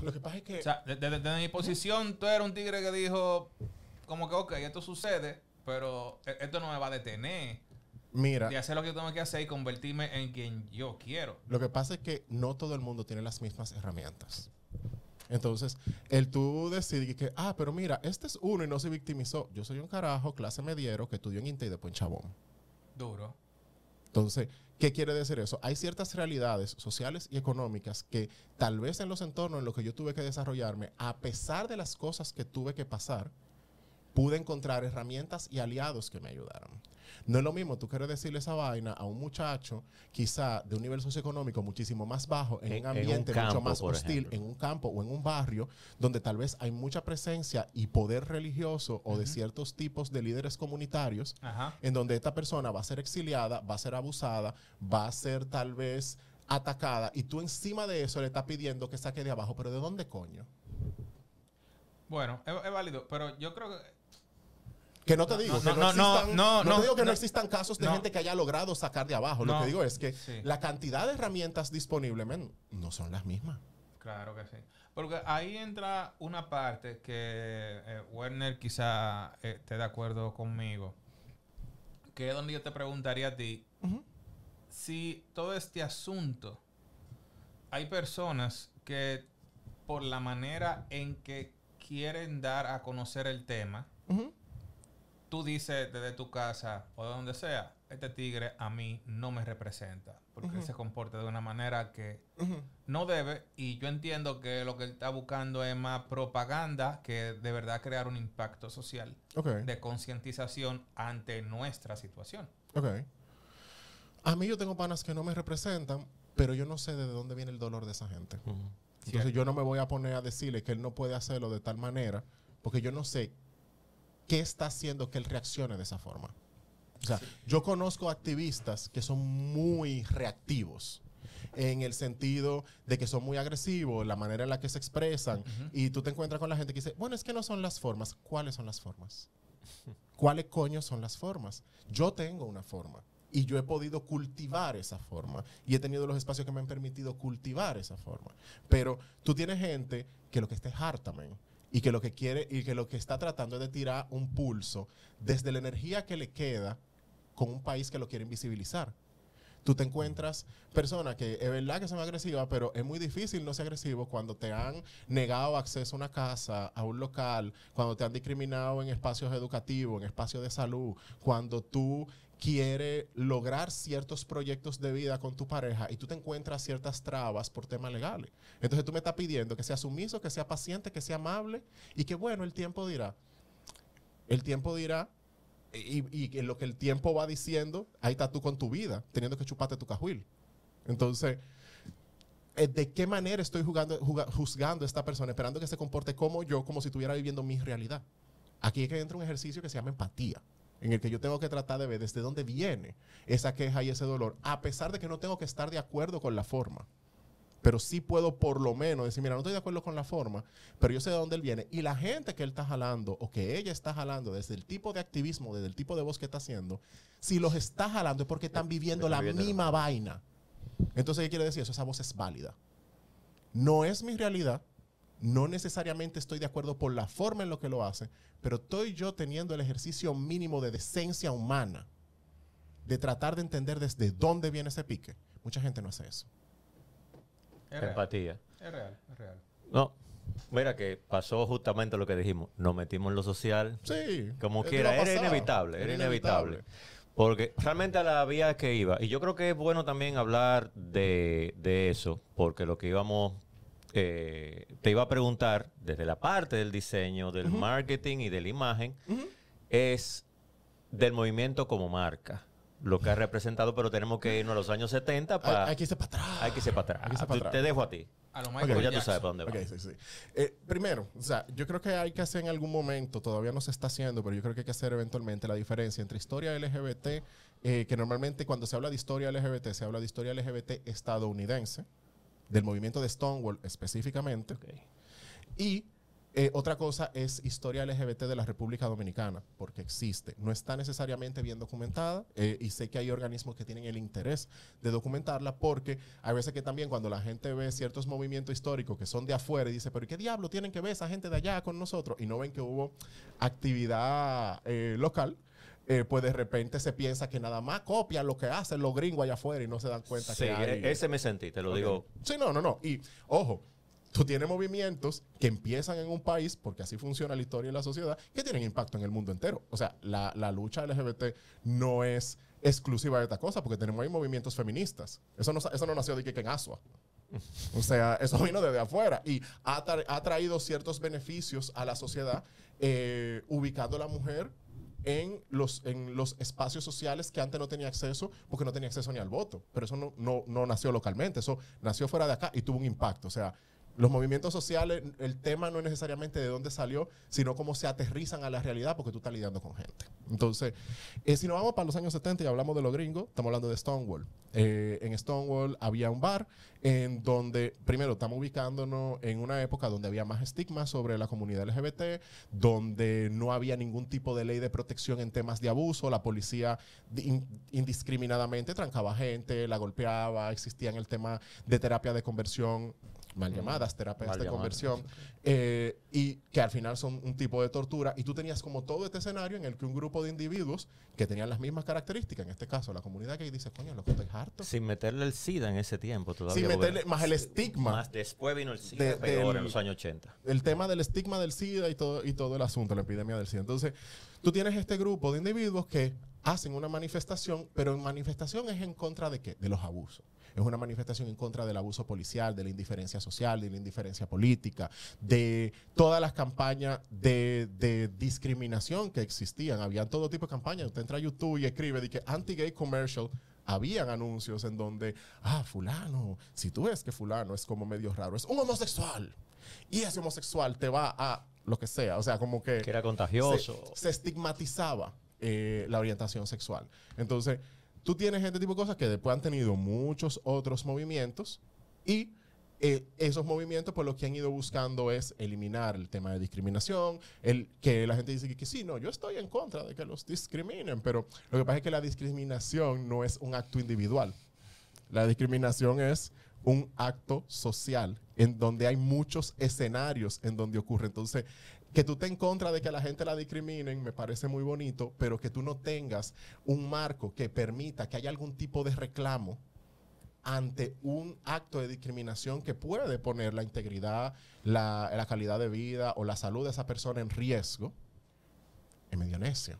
Lo que pasa es que...
O sea, de- de- desde mi posición, tú eres un tigre que dijo, como que, ok, esto sucede, pero e- esto no me va a detener
Mira,
de hacer lo que yo tengo que hacer y convertirme en quien yo quiero.
Lo que pasa es que no todo el mundo tiene las mismas herramientas. Entonces, el tú decidir que, ah, pero mira, este es uno y no se victimizó. Yo soy un carajo, clase mediero, que estudió en Inte y después en Chabón.
Duro.
Entonces, ¿qué quiere decir eso? Hay ciertas realidades sociales y económicas que tal vez en los entornos en los que yo tuve que desarrollarme, a pesar de las cosas que tuve que pasar, pude encontrar herramientas y aliados que me ayudaran. No es lo mismo tú quieres decirle esa vaina a un muchacho, quizá de un nivel socioeconómico muchísimo más bajo, en,
En-
un
en un
ambiente mucho más hostil,
ejemplo.
en un campo o en un barrio, donde tal vez hay mucha presencia y poder religioso o de ciertos tipos de líderes comunitarios
Ajá.
en donde esta persona va a ser exiliada, va a ser abusada, va a ser tal vez atacada y tú encima de eso le estás pidiendo que saque de abajo, pero ¿de dónde coño?
Bueno, es, es válido, pero yo creo que
Que no te digo,
no,
que
no, no,
existan,
no,
no
no,
te digo que no, existan casos de gente que haya logrado sacar de abajo. Lo que digo es que
Sí.
la cantidad de herramientas disponibles no son las mismas.
Claro que sí. Porque ahí entra una parte que eh, Werner quizá eh, esté de acuerdo conmigo. Que es donde yo te preguntaría a ti si todo este asunto hay personas que por la manera en que quieren dar a conocer el tema. Tú dices desde tu casa o de donde sea, este tigre a mí no me representa, porque
Ujú.
se comporta de una manera que no debe, y yo entiendo que lo que él está buscando es más propaganda que de verdad crear un impacto social de concientización ante nuestra situación.
ok. A mí yo tengo panas que no me representan, pero yo no sé de dónde viene el dolor de esa gente. Entonces yo no me voy a poner a decirle que él no puede hacerlo de tal manera, porque yo no sé qué está haciendo que él reaccione de esa forma. O sea, yo conozco activistas que son muy reactivos en el sentido de que son muy agresivos, la manera en la que se expresan, y tú te encuentras con la gente que dice, bueno, es que no son las formas. ¿Cuáles son las formas? ¿Cuáles coño son las formas? Yo tengo una forma y yo he podido cultivar esa forma y he tenido los espacios que me han permitido cultivar esa forma. Pero tú tienes gente que lo que está es harta, man, y que lo que quiere y que lo que está tratando es de tirar un pulso desde la energía que le queda con un país que lo quiere invisibilizar. Tú te encuentras personas que es verdad que son agresivas, pero es muy difícil no ser agresivo cuando te han negado acceso a una casa, a un local, cuando te han discriminado en espacios educativos, en espacios de salud, cuando tú quieres lograr ciertos proyectos de vida con tu pareja y tú te encuentras ciertas trabas por temas legales. Entonces tú me estás pidiendo que sea sumiso, que sea paciente, que sea amable y que bueno, el tiempo dirá. El tiempo dirá y, y lo que el tiempo va diciendo, ahí está tú con tu vida, teniendo que chuparte tu cajuil. Entonces, eh, ¿de qué manera estoy jugando, juga- juzgando a esta persona, esperando que se comporte como yo, como si estuviera viviendo mi realidad? Aquí es que entra un ejercicio que se llama empatía, en el que yo tengo que tratar de ver desde dónde viene esa queja y ese dolor, a pesar de que no tengo que estar de acuerdo con la forma. Pero sí puedo por lo menos decir, mira, no estoy de acuerdo con la forma, pero yo sé de dónde él viene. Y la gente que él está jalando o que ella está jalando desde el tipo de activismo, desde el tipo de voz que está haciendo, si los está jalando es porque están viviendo la misma vaina. Entonces, ¿qué quiere decir eso? Esa voz es válida. No es mi realidad, no necesariamente estoy de acuerdo por la forma en lo que lo hace, pero estoy yo teniendo el ejercicio mínimo de decencia humana, de tratar de entender desde dónde viene ese pique. Mucha gente no hace eso.
Es real.
Empatía.
Es real, es real.
No, mira que pasó justamente lo que dijimos. Nos metimos en lo social.
Sí.
Como quiera, era inevitable, era inevitable. Porque realmente a la vía que iba, y yo creo que es bueno también hablar de, de eso, porque lo que íbamos, eh, te iba a preguntar desde la parte del diseño, del marketing y de la imagen, es del movimiento como marca, lo que ha representado, pero tenemos que irnos a los años 70
Hay,
para...
hay que irse para atrás.
Hay que irse para atrás.
Hay que irse para
Te-
atrás.
Te dejo a ti.
A lo
Ok,
Michael
Pues ya tú sabes para dónde va.
Ok, sí, sí. Eh, primero, o sea, yo creo que hay que hacer en algún momento, todavía no se está haciendo, pero yo creo que hay que hacer eventualmente la diferencia entre historia LGBT, eh, que normalmente cuando se habla de historia LGBT, se habla de historia LGBT estadounidense, del movimiento de Stonewall específicamente, y eh, otra cosa es historia LGBT de la República Dominicana, porque existe. No está necesariamente bien documentada eh, y sé que hay organismos que tienen el interés de documentarla porque hay veces que también cuando la gente ve ciertos movimientos históricos que son de afuera y dice, pero ¿qué diablo tienen que ver esa gente de allá con nosotros? Y no ven que hubo actividad eh, local. Eh, pues de repente se piensa que nada más copian lo que hacen los gringos allá afuera y no se dan cuenta
Sí,
que hay...
e- ese me sentí, te lo digo.
Sí, no, no, no. Y ojo, tú tienes movimientos que empiezan en un país, porque así funciona la historia y la sociedad, que tienen impacto en el mundo entero. O sea, la, la lucha LGBT no es exclusiva de esta cosa, porque tenemos ahí movimientos feministas. Eso no, eso no nació de que en Asua. O sea, eso vino desde afuera y ha, tra- ha traído ciertos beneficios a la sociedad, eh, ubicando a la mujer en los, en los espacios sociales que antes no tenía acceso porque no tenía acceso ni al voto. Pero eso no, no, no nació localmente, eso nació fuera de acá y tuvo un impacto. O sea, los movimientos sociales, el tema no es necesariamente de dónde salió, sino cómo se aterrizan a la realidad porque tú estás lidiando con gente. Entonces, eh, si nos vamos para los años 70 y hablamos de los gringos, estamos hablando de Stonewall. Eh, en Stonewall había un bar en donde, primero, estamos ubicándonos en una época donde había más estigma sobre la comunidad LGBT, donde no había ningún tipo de ley de protección en temas de abuso, la policía di- in- indiscriminadamente trancaba gente, la golpeaba, existía el tema de terapia de conversión, mal llamadas terapias
Mal
de
llamadas,
conversión, eh, y que al final son un tipo de tortura, y tú tenías como todo este escenario en el que un grupo de individuos que tenían las mismas características, en este caso la comunidad que dice, coño, lo que estoy harto.
Sin meterle el SIDA en ese tiempo todavía.
Sin meterle más el estigma.
Más después vino el SIDA,
de-
peor
del-
en los años 80.
el tema del estigma del SIDA y todo, y todo el asunto, la epidemia del SIDA. Entonces, tú tienes este grupo de individuos que hacen una manifestación, pero en manifestación es en contra de qué? De los abusos. Es una manifestación en contra del abuso policial, de la indiferencia social, de la indiferencia política, de todas las campañas de, de discriminación que existían. Habían todo tipo de campañas. Usted entra a YouTube y escribe de que anti-gay commercial habían anuncios en donde, ah, fulano, si tú ves que fulano es como medio raro, es un homosexual. Y ese homosexual te va a lo que sea. O sea, como que
Que era contagioso.
se, se estigmatizaba eh, la orientación sexual. Entonces, tú tienes este tipo de cosas que después han tenido muchos otros movimientos y eh, esos movimientos pues lo que han ido buscando es eliminar el tema de discriminación, el que la gente dice que, que sí, no, yo estoy en contra de que los discriminen, pero lo que pasa es que la discriminación no es un acto individual. La discriminación es un acto social en donde hay muchos escenarios en donde ocurre. Entonces, que tú estés en contra de que la gente la discriminen me parece muy bonito, pero que tú no tengas un marco que permita que haya algún tipo de reclamo ante un acto de discriminación que puede poner la integridad, la, calidad de vida o la salud de esa persona en riesgo, es medio necio.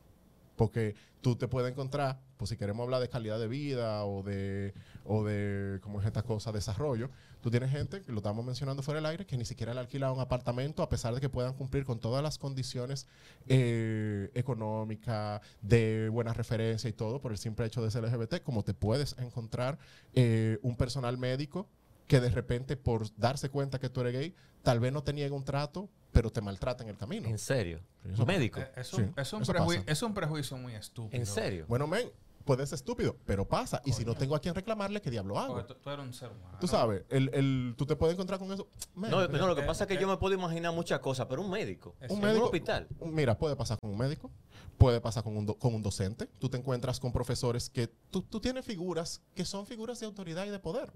Porque tú te puedes encontrar, pues si queremos hablar de calidad de vida o de, o de ¿cómo es esta cosa? Desarrollo, tú tienes gente, que lo estamos mencionando fuera del aire, que ni siquiera le alquila un apartamento a pesar de que puedan cumplir con todas las condiciones eh, económicas, de buena referencia y todo, por el simple hecho de ser LGBT, como te puedes encontrar eh, un personal médico que de repente por darse cuenta que tú eres gay, tal vez no te niegue un trato, pero te maltrata en el camino.
¿En serio?
Eso
¿Médico?
Eh, Es un,
Sí,
es un
eso
es un prejuicio muy estúpido.
¿En serio?
Bueno, men, puede ser estúpido, pero pasa. Y si no tengo a quien reclamarle, ¿qué diablo hago?
Porque tú, tú eres un ser humano.
Tú sabes, el, el- tú te puedes encontrar con eso.
No, no, lo que
eh,
pasa es que
eh,
yo me puedo imaginar muchas cosas, pero un médico.
Un
en
médico,
un hospital.
Mira, puede pasar con un médico, puede pasar con un, do- con un docente. Tú te encuentras con profesores que tú, tú tienes figuras que son figuras de autoridad y de poder.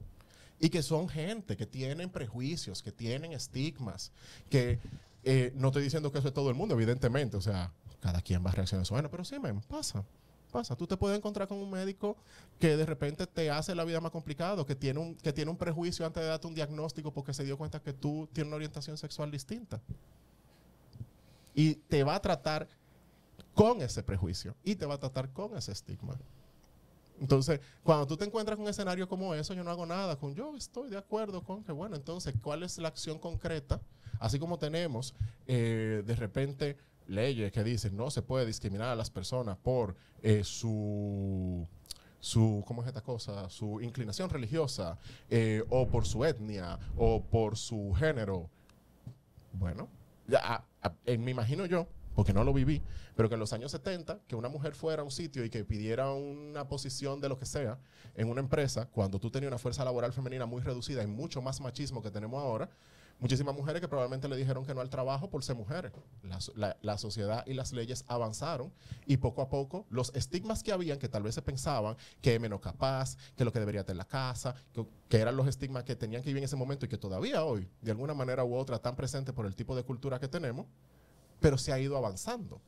Y que son gente que tienen prejuicios, que tienen estigmas, que eh, no estoy diciendo que eso es todo el mundo, evidentemente, o sea, cada quien va a reaccionar a eso. Bueno, pero sí, men, pasa, pasa. Tú te puedes encontrar con un médico que de repente te hace la vida más complicada, que tiene un, que tiene un prejuicio antes de darte un diagnóstico porque se dio cuenta que tú tienes una orientación sexual distinta. Y te va a tratar con ese prejuicio y te va a tratar con ese estigma. Entonces, cuando tú te encuentras con un escenario como eso, yo no hago nada con yo estoy de acuerdo con que, bueno, entonces, ¿cuál es la acción concreta? Así como tenemos eh, de repente leyes que dicen no se puede discriminar a las personas por eh, su su, ¿cómo es esta cosa? Su inclinación religiosa, eh, o por su etnia, o por su género. Bueno, ya, eh, me imagino yo, porque no lo viví, pero que en los años 70, que una mujer fuera a un sitio y que pidiera una posición de lo que sea en una empresa, cuando tú tenías una fuerza laboral femenina muy reducida y mucho más machismo que tenemos ahora, muchísimas mujeres que probablemente le dijeron que no al trabajo por ser mujeres. La, la- sociedad y las leyes avanzaron y poco a poco los estigmas que habían, que tal vez se pensaban que es menos capaz, que lo que debería en la casa, que, eran los estigmas que tenían que vivir en ese momento y que todavía hoy, de alguna manera u otra, están presentes por el tipo de cultura que tenemos, pero se ha ido avanzando.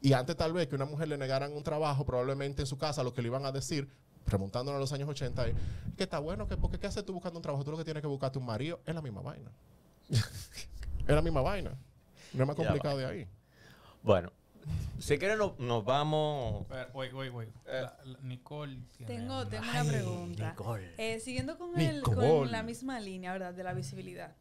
Y antes tal vez que una mujer le negaran un trabajo, probablemente en su casa lo que le iban a decir, remontándonos a los años 80, es que está bueno, que porque ¿qué haces tú buscando un trabajo? Tú lo que tienes que buscarte un marido, es la misma vaina. Es la misma vaina. No es más complicado de ahí.
Bueno, si quieren no- nos vamos.
Wait, wait, wait. La- la- Nicole tiene
Tengo,
una-
tengo una pregunta.
Nicole.
Eh, siguiendo con, el, con la misma línea, ¿verdad? De la visibilidad.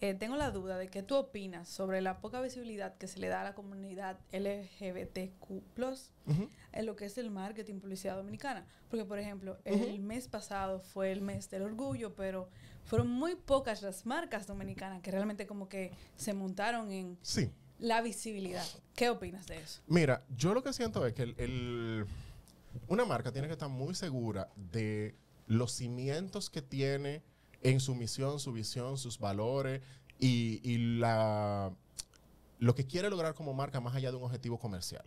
Eh, tengo la duda de qué tú opinas sobre la poca visibilidad que se le da a la comunidad LGBTQ+,
Ujú.
en lo que es el marketing publicidad dominicana. Porque, por ejemplo, el mes pasado fue el mes del orgullo, pero fueron muy pocas las marcas dominicanas que realmente como que se montaron en
Sí.
la visibilidad. ¿Qué opinas de eso?
Mira, yo lo que siento es que el- el- una marca tiene que estar muy segura de los cimientos que tiene en su misión, su visión, sus valores y, y la, lo que quiere lograr como marca más allá de un objetivo comercial.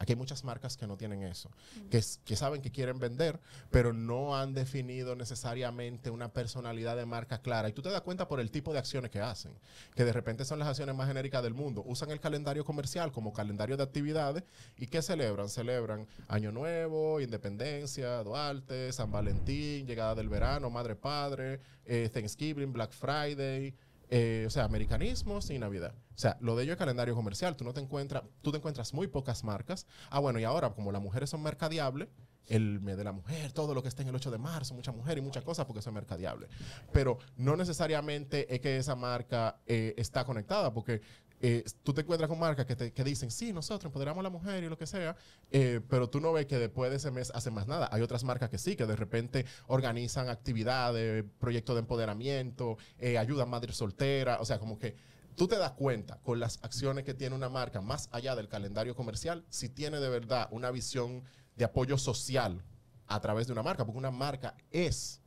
Aquí hay muchas marcas que no tienen eso, que, saben que quieren vender, pero no han definido necesariamente una personalidad de marca clara. Y tú te das cuenta por el tipo de acciones que hacen, que de repente son las acciones más genéricas del mundo. Usan el calendario comercial como calendario de actividades y ¿qué celebran? Celebran Año Nuevo, Independencia, Duarte, San Valentín, llegada del verano, Madre Padre, eh, Thanksgiving, Black Friday. Eh, o sea, americanismo sin Navidad. O sea, lo de ello es calendario comercial. Tú no te encuentras, tú te encuentras muy pocas marcas. Ah, bueno, y ahora, como las mujeres son mercadiables, el mes de la mujer, todo lo que está en el 8 de marzo, mucha mujer y muchas cosas porque son mercadiables. Pero no necesariamente es que esa marca eh, está conectada, porque eh, tú te encuentras con marcas que, te, que dicen, sí, nosotros empoderamos a la mujer y lo que sea, eh, pero tú no ves que después de ese mes hacen más nada. Hay otras marcas que sí, que de repente organizan actividades, proyectos de empoderamiento, eh, ayudan a madres solteras, o sea, como que tú te das cuenta con las acciones que tiene una marca más allá del calendario comercial, si tiene de verdad una visión de apoyo social a través de una marca, porque una marca es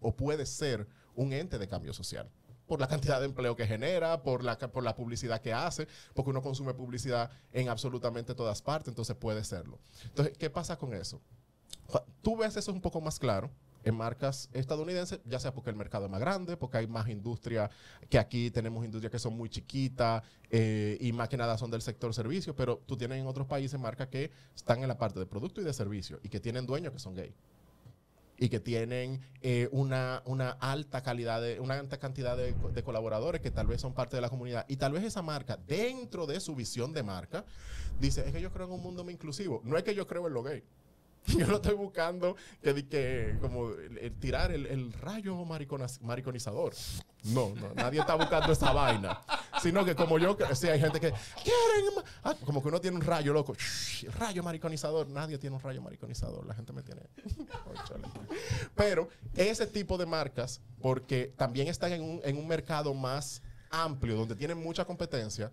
o puede ser un ente de cambio social por la cantidad de empleo que genera, por la, por la publicidad que hace, porque uno consume publicidad en absolutamente todas partes, entonces puede serlo. Entonces, ¿qué pasa con eso? Tú ves eso un poco más claro en marcas estadounidenses, ya sea porque el mercado es más grande, porque hay más industria, que aquí tenemos industrias que son muy chiquitas eh, y más que nada son del sector servicio, pero tú tienes en otros países marcas que están en la parte de producto y de servicio y que tienen dueños que son gay y que tienen eh, una, una alta calidad, de, una alta cantidad de, de colaboradores que tal vez son parte de la comunidad. Y tal vez esa marca, dentro de su visión de marca, dice, es que yo creo en un mundo más inclusivo. No es que yo creo en lo gay. Yo no estoy buscando que, que como tirar el, el rayo mariconizador. No, no, nadie está buscando esa vaina. Sino que como yo, sí, hay gente que quieren, ah, como que uno tiene un rayo loco, rayo mariconizador. Nadie tiene un rayo mariconizador. La gente me tiene. Cónchale. Pero ese tipo de marcas, porque también están en un, en un mercado más amplio, donde tienen mucha competencia,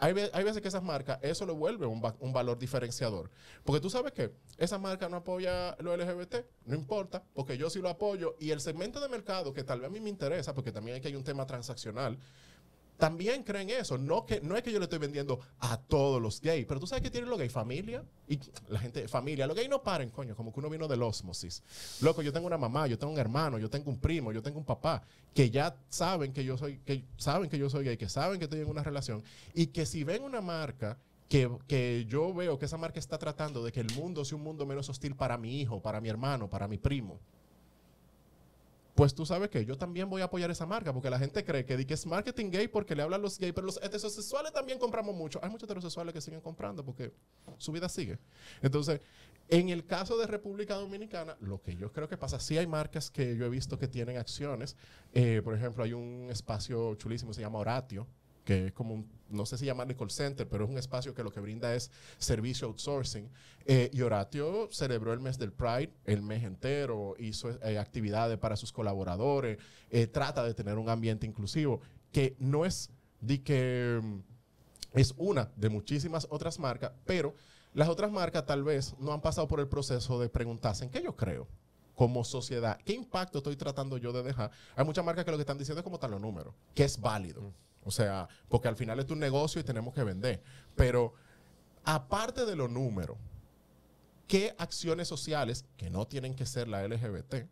hay, hay veces que esas marcas, eso lo vuelve un valor diferenciador. Porque tú sabes que esa marca no apoya lo LGBT, no importa, porque yo sí lo apoyo. Y el segmento de mercado que tal vez a mí me interesa, porque también hay que hay un tema transaccional, también creen eso. No, que, no es que yo le estoy vendiendo a todos los gays, pero tú sabes que tienen los gays familia y la gente, familia. Los gays no paren, coño, como que uno vino del osmosis. Loco, yo tengo una mamá, yo tengo un hermano, yo tengo un primo, yo tengo un papá que ya saben que yo soy, que saben que yo soy gay, que saben que estoy en una relación y que si ven una marca que, que, yo veo que esa marca está tratando de que el mundo sea un mundo menos hostil para mi hijo, para mi hermano, para mi primo, pues tú sabes que yo también voy a apoyar esa marca, porque la gente cree que, es marketing gay porque le hablan los gays, pero los heterosexuales también compramos mucho. Hay muchos heterosexuales que siguen comprando porque su vida sigue. Entonces, en el caso de República Dominicana, lo que yo creo que pasa, sí hay marcas que yo he visto que tienen acciones. Eh, por ejemplo, hay un espacio chulísimo, se llama Oratio, que es como un, no sé si llamarle call center, pero es un espacio que lo que brinda es servicio outsourcing. Eh, y Horatio celebró el mes del Pride, el mes entero, hizo eh, actividades para sus colaboradores, eh, trata de tener un ambiente inclusivo, que no es de que mm, es una de muchísimas otras marcas, pero las otras marcas tal vez no han pasado por el proceso de preguntarse en qué yo creo como sociedad, qué impacto estoy tratando yo de dejar. Hay muchas marcas que lo que están diciendo es cómo están los números, que es válido. O sea, porque al final es un negocio y tenemos que vender. Pero aparte de los números, ¿qué acciones sociales, que no tienen que ser la LGBT,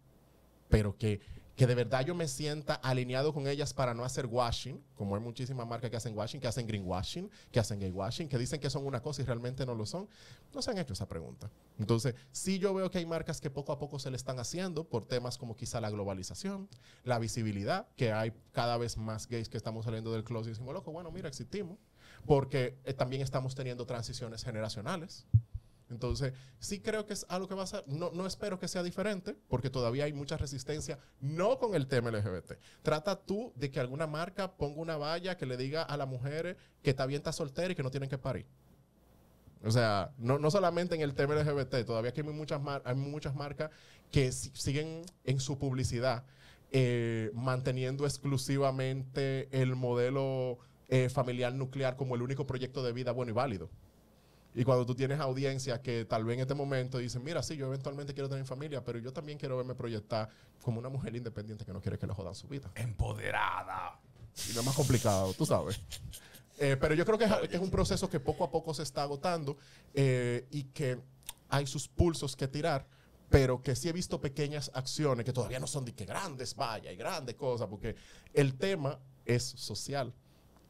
pero que, que de verdad yo me sienta alineado con ellas para no hacer washing, como hay muchísimas marcas que hacen washing, que hacen greenwashing, que hacen gay washing, que dicen que son una cosa y realmente no lo son, no se han hecho esa pregunta. Entonces, sí yo veo que hay marcas que poco a poco se le están haciendo por temas como quizá la globalización, la visibilidad, que hay cada vez más gays que estamos saliendo del closet y decimos, loco, bueno, mira, existimos, porque eh, también estamos teniendo transiciones generacionales. Entonces, sí creo que es algo que va a ser, no, no espero que sea diferente, porque todavía hay mucha resistencia, no con el tema LGBT. Trata tú de que alguna marca ponga una valla que le diga a las mujeres que está bien, está soltera y que no tienen que parir. O sea, no, no solamente en el tema LGBT, todavía aquí hay muchas, hay muchas marcas que si siguen en su publicidad eh, manteniendo exclusivamente el modelo eh, familiar nuclear como el único proyecto de vida bueno y válido. Y cuando tú tienes audiencia que tal vez en este momento dicen, mira, sí, yo eventualmente quiero tener familia, pero yo también quiero verme proyectar como una mujer independiente que no quiere que le jodan su vida.
Empoderada.
Y no es más complicado, tú sabes. Eh, pero yo creo que es, que es, un proceso que poco a poco se está agotando eh, y que hay sus pulsos que tirar, pero que sí he visto pequeñas acciones que todavía no son de que grandes, vaya, y grandes cosas, porque el tema es social.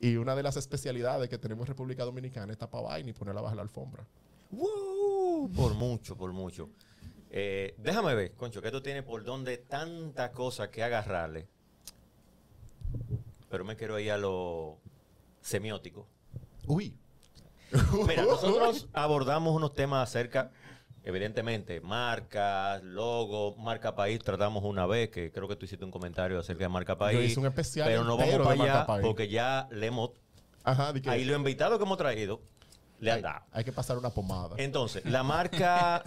Y una de las especialidades que tenemos en República Dominicana es tapar vaina y ponerla bajo la alfombra.
¡Woo! Por mucho, por mucho. Eh, déjame ver, Concho, que tú tienes por donde tanta cosa que agarrarle. Pero me quiero ir a lo semiótico.
Uy.
Mira, nosotros abordamos unos temas acerca, evidentemente, marcas, logo, marca país, tratamos una vez, que creo que tú hiciste un comentario acerca de marca país.
Yo hice un especial
pero no vamos para allá
país.
porque ya le hemos...
Ajá, de
Ahí los invitados que hemos traído le han
hay,
dado.
hay que pasar una pomada.
Entonces, la marca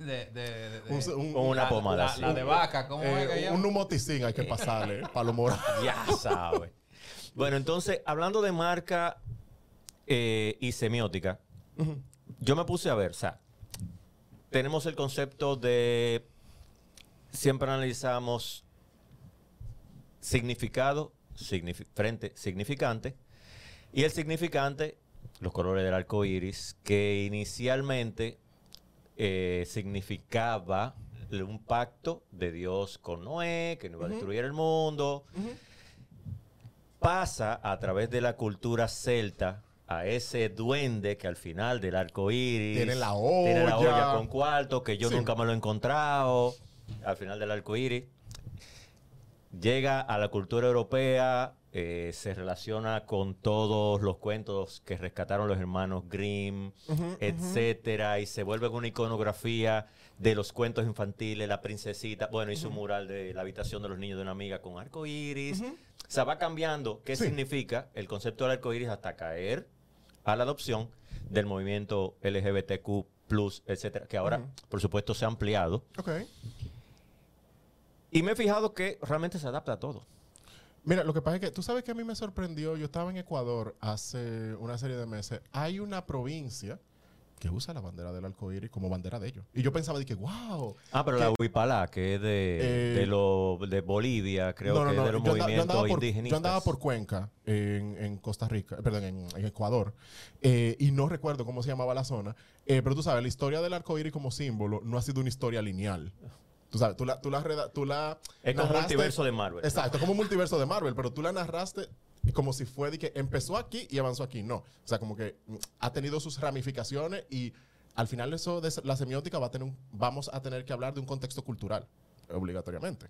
De, de, de- de-
Un- un-
con una
la-
pomada
la,
así.
la de vaca, ¿cómo
Eh,
es que llama?
un humoticín hay que pasarle para los morados.
Ya sabe. Bueno, entonces, hablando de marca eh, y semiótica, yo me puse a ver, o sea, tenemos el concepto de, siempre analizamos significado, signifi- frente, significante, y el significante, los colores del arco iris, que inicialmente eh, significaba un pacto de Dios con Noé, que no iba a destruir el mundo. Pasa a través de la cultura celta a ese duende que al final del arco iris
Tiene la
tiene la
olla.
olla con cuarto, que yo
Sí.
nunca me lo he encontrado. Al final del arco iris. Llega a la cultura europea, eh, se relaciona con todos los cuentos que rescataron los hermanos Grimm, etcétera, y se vuelve una iconografía de los cuentos infantiles, la princesita, bueno, y su mural de la habitación de los niños de una amiga con arco iris. O sea, va cambiando qué
Sí.
significa el concepto del arco iris hasta caer a la adopción del movimiento LGBTQ, etcétera, que ahora, por supuesto, se ha ampliado.
Ok.
Y me he fijado que realmente se adapta a todo.
Mira, lo que pasa es que tú sabes que a mí me sorprendió. Yo estaba en Ecuador hace una serie de meses. Hay una provincia que usa la bandera del arcoíris como bandera de ellos. Y yo pensaba que, wow.
Ah, pero la Huipala, que es de,
Eh,
de, lo, de Bolivia, creo que es de los
yo andaba por,
indígenas.
yo andaba por Cuenca, en, en Costa Rica, perdón, en, en Ecuador, eh, y no recuerdo cómo se llamaba la zona, eh, pero tú sabes, la historia del arcoíris como símbolo no ha sido una historia lineal. Tú sabes, tú la, tú la, tú la
Es como un multiverso de Marvel.
Exacto, como un multiverso de Marvel, pero tú la narraste como si fue de que empezó aquí y avanzó aquí. No, o sea, como que mm, ha tenido sus ramificaciones y al final eso de la semiótica va a tener un- vamos a tener que hablar de un contexto cultural, obligatoriamente.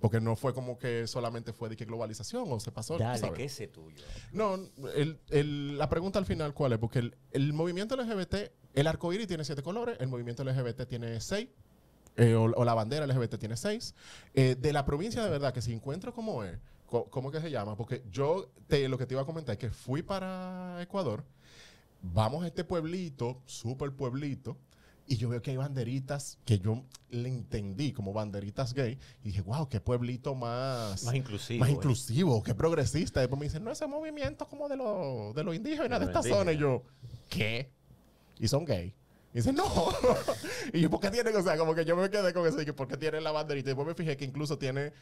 Porque no fue como que solamente fue de que globalización o se pasó.
Dale,
sabes.
que ese tuyo.
No, el- el- la pregunta al final, ¿cuál es? Porque el, el movimiento LGBT, el arcoíris tiene siete colores, el movimiento LGBT tiene seis, eh, o, o la bandera LGBT tiene seis. Eh, de la provincia de verdad, que si encuentro cómo es, ¿cómo que se llama? Porque yo te, lo que te iba a comentar es que fui para Ecuador, vamos a este pueblito, súper pueblito, y yo veo que hay banderitas que yo le entendí como banderitas gay, y dije, wow, qué pueblito más...
Más inclusivo.
Más
eh.
inclusivo, qué progresista. Después me dicen, no, ese movimiento como de los de los indígenas de
De
esta zona. Y yo, ¿qué? Y son gay. Y dicen, no. y yo, ¿por qué tienen? O sea, como que yo me quedé con eso. Y que, ¿por qué tienen la banderita? Y después me fijé que incluso tiene,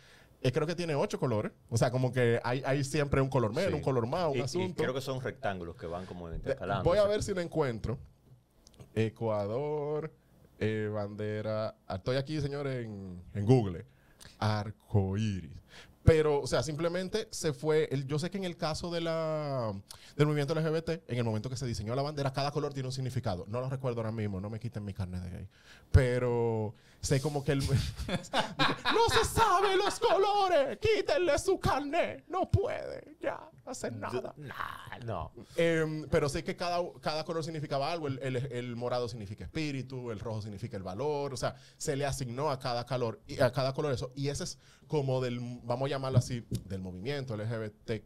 eh, creo que tiene ocho colores. O sea, como que hay, hay siempre un color menos,
Sí.
un color más, un
Y- y
asunto.
creo que son rectángulos que van como intercalando.
Voy a ver si lo encuentro. Ecuador, eh, bandera. ah, Estoy aquí, señores, en, en Google. Arcoíris. Pero, o sea, simplemente se fue. el- yo sé que en el caso de la, del movimiento LGBT, en el momento que se diseñó la bandera, cada color tiene un significado. No lo recuerdo ahora mismo, no me quiten mi carne de gay. Pero sé como que el. no se sabe los colores, quítenle su carne. No puede ya hacer nada.
Nah, no.
Em, pero sé que cada, cada color significaba algo. El, el- el morado significa espíritu, el rojo significa el valor. O sea, se le asignó a cada color, y a cada color eso. Y ese es como del, vamos a llamarlo así, del movimiento LGBTQ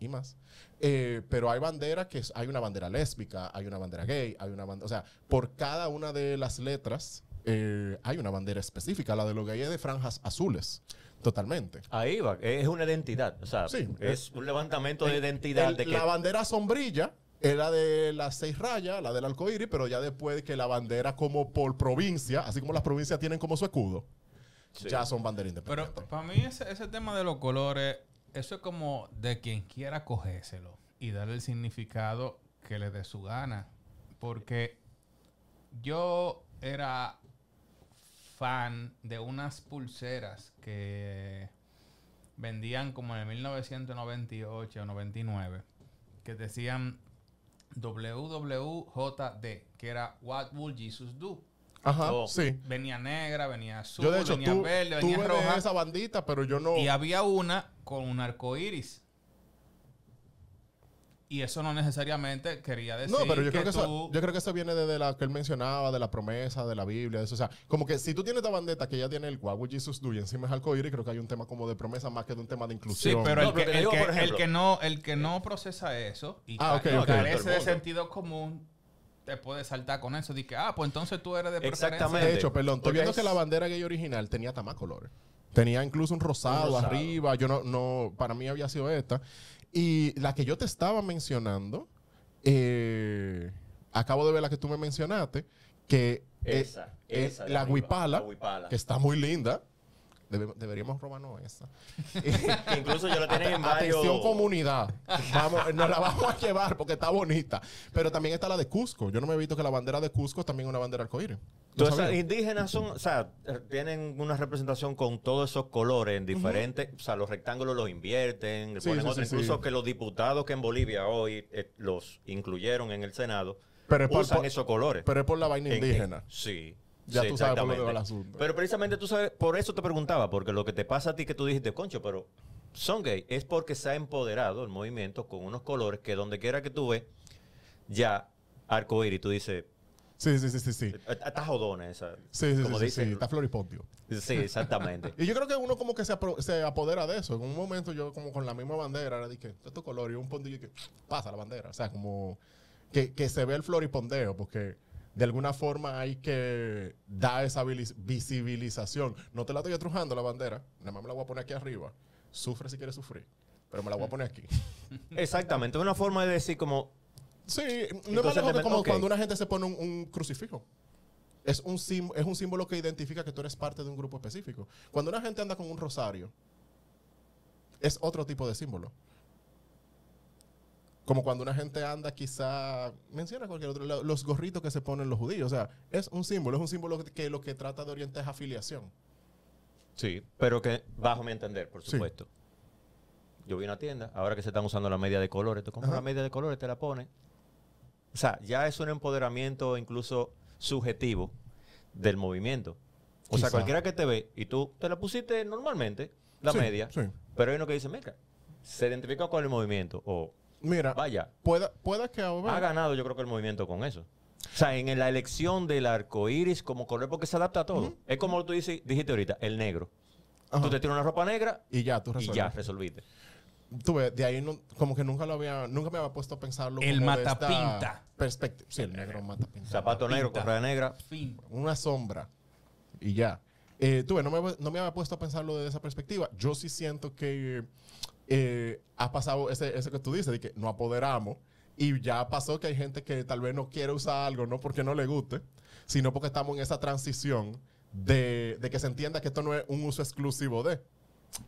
y más. Eh, pero hay banderas que hay una bandera lésbica, hay una bandera gay, hay una bandera. O sea, por cada una de las letras eh, hay una bandera específica. La de los gays de franjas azules. Totalmente.
Ahí va, es una identidad. O sea,
Sí.
es un levantamiento de
El-
identidad
el-
de que
La bandera sombrilla era de las seis rayas, la del arcoíris, pero ya después que la bandera como por provincia, así como las provincias tienen como su escudo,
Sí.
ya son banderas
Pero
independientes.
para mí ese, ese tema de los colores, eso es como de quien quiera cogérselo y darle el significado que le dé su gana. Porque yo era fan de unas pulseras que vendían como en el 1998 o 99 que decían WWJD, que era What Would Jesus Do?
Ajá,
Oh.
sí.
Venía negra, venía azul,
Yo de hecho
venía verde, venía roja.
esa bandita, pero yo no...
Y había una con un arco iris. Y eso no necesariamente quería decir
No, pero yo
que
creo que, eso, yo creo que eso viene de la que él mencionaba, de la promesa, de la Biblia, de eso. O sea, como que si tú tienes esta bandeta que ya tiene el What would Jesus do y encima es arcoíris, creo que hay un tema como de promesa más que de un tema de
Sí,
inclusión.
pero
No,
el,
pero
que, el,
digo,
que, el no, el que no procesa eso y
Ah,
ca-
ok,
y
ok.
carece de sentido común, te puede saltar con eso. De que, ah, pues entonces tú eres de preferencia.
Exactamente.
De hecho, perdón, estoy viendo
es-
que la bandera gay original tenía hasta más colores. Tenía incluso un rosado,
Un rosado.
arriba. Yo no, no, para mí había sido esta. Y la que yo te estaba mencionando, eh, acabo de ver la que tú me mencionaste, que es-
Esa,
es
esa
la huipala,
la huipala.
que está muy linda. Debe- deberíamos robarnos esa.
Incluso yo lo tienen en varios...
Atención comunidad. Vamos, nos la vamos a llevar porque está bonita. Pero también está la de Cusco. Yo no me he visto que la bandera de Cusco es también una bandera arcoíris. ¿No
Todas esas
sabía?
indígenas son, o sea, tienen una representación con todos esos colores en diferentes, o sea, los rectángulos los invierten, le
Sí,
ponen
sí,
otro,
sí,
incluso que los diputados que en Bolivia hoy eh, los incluyeron en el Senado,
Pero es por-
usan
por-
esos colores.
Pero es por la vaina
En- en-
indígena.
sí.
Ya
sí,
tú sabes por lo que va el asunto.
Pero precisamente tú sabes, por eso te preguntaba, porque lo que te pasa a ti que tú dijiste, concho, pero son gay, es porque se ha empoderado el movimiento con unos colores que donde quiera que tú ves, ya arcoíris, tú dices,
Sí, sí, sí, sí, sí.
está jodona esa.
Sí, sí,
como
sí,
dicen-
sí, Está floripondio.
Sí, exactamente.
Y yo creo que uno como que se, se apodera de eso. En un momento yo como con la misma bandera, era que esto es color y un pondillo y que pasa la bandera. O sea, como que, que se ve el floripondeo porque de alguna forma hay que dar esa visibilización. No te la estoy estrujando la bandera, nada más me la voy a poner aquí arriba. Sufre si quieres sufrir, pero me la voy a poner aquí.
Exactamente, una forma de decir como
Sí, no es más como cuando una gente se pone un, un crucifijo. Es un, sim- es un símbolo que identifica que tú eres parte de un grupo específico. Cuando una gente anda con un rosario, es otro tipo de símbolo. Como cuando una gente anda quizá, menciona cualquier otro, lo- los gorritos que se ponen los judíos. O sea, es un símbolo, es un símbolo que, lo que trata de orientar es afiliación.
Sí, pero que bajo mi entender, por
Sí.
supuesto. Yo vi una tienda, ahora que se están usando la media de colores, tú compras la media de colores, te la pones. O sea, ya es un empoderamiento incluso subjetivo del movimiento. O sea, cualquiera que te ve y tú te la pusiste normalmente, la
Sí,
media,
sí.
pero hay uno que dice, mira, se identifica con el movimiento o
Mira,
vaya,
pueda, pueda que ahora...
ha ganado yo creo que el movimiento con eso. O sea, en la elección del arco iris como color, porque se adapta a todo. Es como tú dices, dijiste ahorita, el negro.
Ajá.
Tú te tiras una ropa negra
Y ya, tú
y
resuelves.
ya resolviste.
Tú ves, de ahí no- como que nunca lo había, nunca me había puesto a pensarlo.
El
como
matapinta.
Perspectiva. Sí, el negro matapinta.
Zapato negro, correa negra.
Fin.
Una sombra. Y ya. Eh, tú ves, no me, no me había puesto a pensarlo desde esa perspectiva. Yo sí siento que eh, ha pasado ese, ese que tú dices, de que nos apoderamos. Y ya pasó que hay gente que tal vez no quiere usar algo, no porque no le guste, sino porque estamos en esa transición de, de que se entienda que esto no es un uso exclusivo de.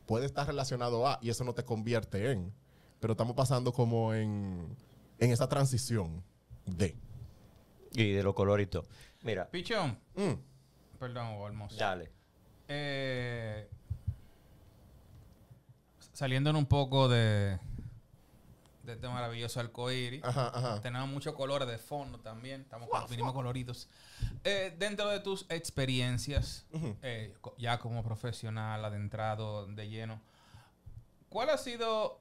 Puede estar relacionado a, y eso no te convierte en. Pero estamos pasando como en, en esa transición de.
Y de los coloritos. Mira,
Pichón.
Mm,
Perdón, Olmos.
dale.
Eh, saliéndonos un poco de, de este maravilloso arcoíris.
Ajá, ajá.
Tenemos muchos colores de fondo también. Estamos vinimos coloridos. Eh, dentro de tus experiencias, eh, ya como profesional, adentrado de lleno, ¿cuál ha sido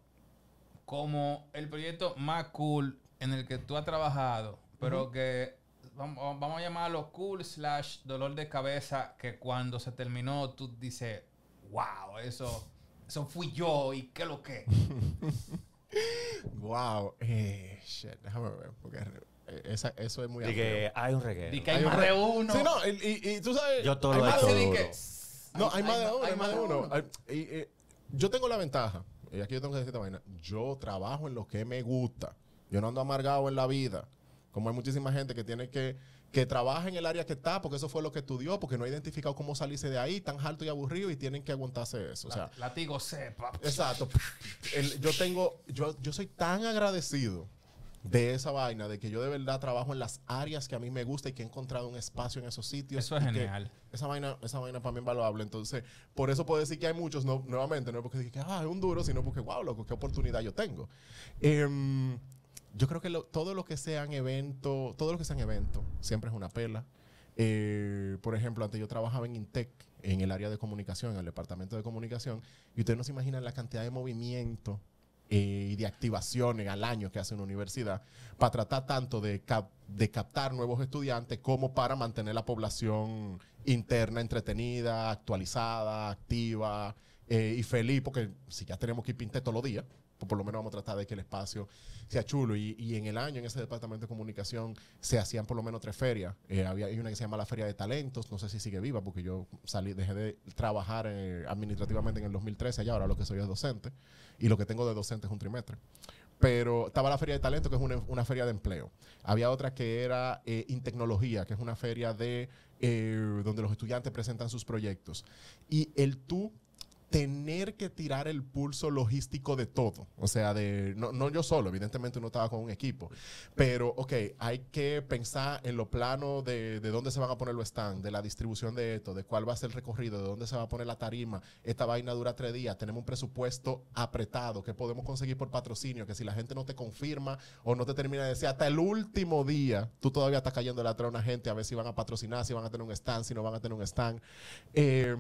como el proyecto más cool en el que tú has trabajado, pero que vamos, vamos a llamarlo cool slash dolor de cabeza, que cuando se terminó tú dices, wow, eso, eso fui yo y qué lo que.
Wow. Eh, shit, déjame ver, porque eh, esa- eso es muy
Y que hay un reguero.
Que hay, más de uno.
Sí, no, y, y- y tú sabes.
Yo todo lo he hecho duro.
que-
No, hay, más de uno, hay más de uno. y, eh, yo tengo la ventaja, y aquí yo tengo que decir esta vaina. Yo trabajo en lo que me gusta. Yo no ando amargado en la vida. Como hay muchísima gente que tiene que, que trabaja en el área que está, porque eso fue lo que estudió, porque no ha identificado cómo salirse de ahí, tan alto y aburrido, y tienen que aguantarse eso. O sea,
Latigo sepa.
Exacto. El- yo tengo, yo, yo soy tan agradecido de esa vaina, de que yo de verdad trabajo en las áreas que a mí me gusta y que he encontrado un espacio en esos sitios.
Eso es
que
genial.
Esa vaina, esa vaina para mí es invaluable. Entonces, por eso puedo decir que hay muchos, no, nuevamente, no es porque dije, ah, es un duro, sino porque, wow, loco, qué oportunidad yo tengo. Em, yo creo que lo- todo lo que sean eventos, todo lo que sean eventos, siempre es una pela. Eh, por ejemplo, antes yo trabajaba en Intec, en el área de comunicación, en el departamento de comunicación, y ustedes no se imaginan la cantidad de movimiento eh, y de activaciones al año que hace una universidad para tratar tanto de, cap- de captar nuevos estudiantes como para mantener la población interna entretenida, actualizada, activa eh, y feliz, porque si ya tenemos que ir pintar todos los días, por lo menos vamos a tratar de que el espacio sea chulo. Y, y en el año, en ese departamento de comunicación, se hacían por lo menos tres ferias. Eh, había hay una que se llama la Feria de Talentos, no sé si sigue viva, porque yo salí, dejé de trabajar eh, administrativamente en el 2013, allá ahora lo que soy es docente, y lo que tengo de docente es un trimestre. Pero estaba la Feria de Talento, que es una, una feria de empleo. Había otra que era eh, Intecnología, que es una feria de eh, donde los estudiantes presentan sus proyectos. Y el tú tener que tirar el pulso logístico de todo. O sea, de no, no yo solo, evidentemente uno estaba con un equipo. Pero, ok, hay que pensar en lo plano de, de dónde se van a poner los stands, de la distribución de esto, de cuál va a ser el recorrido, de dónde se va a poner la tarima. Esta vaina dura tres días, tenemos un presupuesto apretado que podemos conseguir por patrocinio, que si la gente no te confirma o no te termina de decir hasta el último día, tú todavía estás cayendo atrás a una gente a ver si van a patrocinar, si van a tener un stand, si no van a tener un stand. Eh,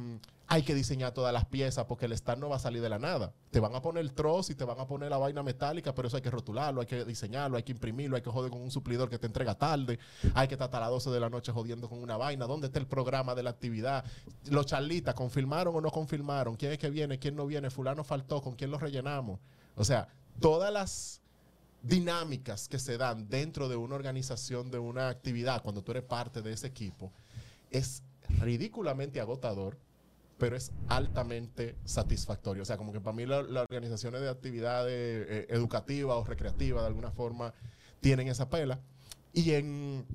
hay que diseñar todas las piezas porque el stand no va a salir de la nada. Te van a poner el trozo y te van a poner la vaina metálica, pero eso hay que rotularlo, hay que diseñarlo, hay que imprimirlo, hay que joder con un suplidor que te entrega tarde, hay que estar hasta las 12 de la noche jodiendo con una vaina. ¿Dónde está el programa de la actividad? Los charlitas, ¿confirmaron o no confirmaron? ¿Quién es que viene? ¿Quién no viene? Fulano faltó, ¿con quién lo rellenamos? O sea, todas las dinámicas que se dan dentro de una organización, de una actividad, cuando tú eres parte de ese equipo, es ridículamente agotador, pero es altamente satisfactorio. O sea, como que para mí la- las organizaciones de actividades eh, educativas o recreativas, de alguna forma, tienen esa pela. Y en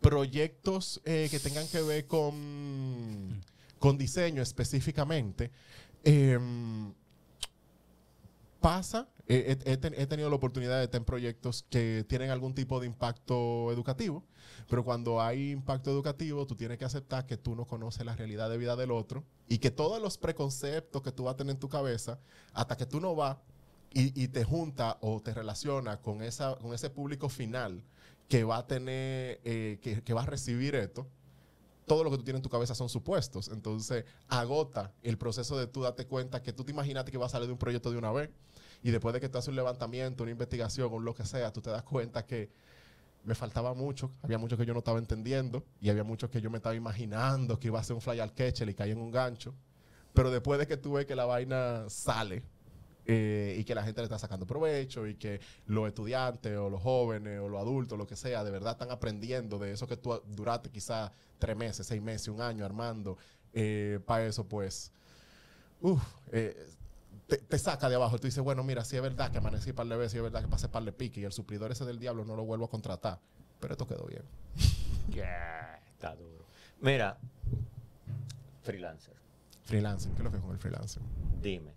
proyectos eh, que tengan que ver con, con diseño específicamente, em, pasa, eh, he, he ten- he tenido la oportunidad de estar en proyectos que tienen algún tipo de impacto educativo, pero cuando hay impacto educativo, tú tienes que aceptar que tú no conoces la realidad de vida del otro y que todos los preconceptos que tú vas a tener en tu cabeza, hasta que tú no vas y, te junta o te relaciona con, esa, con ese público final que va a tener, eh, que, va a recibir esto, todo lo que tú tienes en tu cabeza son supuestos. Entonces, agota el proceso de tú darte cuenta que tú te imaginaste que va a salir de un proyecto de una vez y después de que tú haces un levantamiento, una investigación o lo que sea, tú te das cuenta que me faltaba mucho, había mucho que yo no estaba entendiendo y había mucho que yo me estaba imaginando que iba a ser un fly al catcher y caí en un gancho. Pero después de que tú ves que la vaina sale eh, y que la gente le está sacando provecho y que los estudiantes o los jóvenes o los adultos, lo que sea, de verdad están aprendiendo de eso que tú duraste quizás tres meses, seis meses, un año armando, para eso pues, uf, eh, te, te saca de abajo. Tú dices, bueno, mira, si es verdad que amanecí par de veces, si es verdad que pasé par de pique y el suplidor ese del diablo no lo vuelvo a contratar. Pero esto quedó bien.
Yeah, está duro. Mira, freelancer,
Freelancing, ¿qué es lo que es con el freelancing?
dime.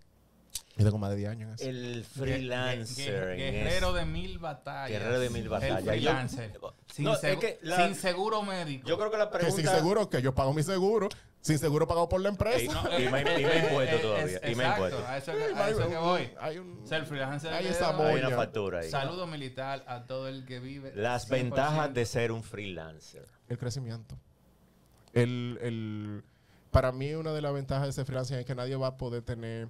Yo tengo más de 10 años en eso.
El freelancer.
Guerrero de mil batallas.
Guerrero de mil batallas.
El
Yo-
freelancer. sin,
No, es
segu-
que la-
sin seguro médico.
Yo creo que la
Que
pregunta.
sin seguro, que yo pago mi seguro, sin seguro pagado por la empresa.
Y me- y me impuesto todavía,
es-
y me
exacto,
impuesto.
A eso,
Sí,
a eso que voy.
hay un-
el freelancer
hay esa.
Hay una factura ahí.
Saludo militar a todo el que vive.
Las
100%.
ventajas de ser un freelancer.
El crecimiento. El, el- para mí, una de las ventajas de ese freelancing es que nadie va a poder tener.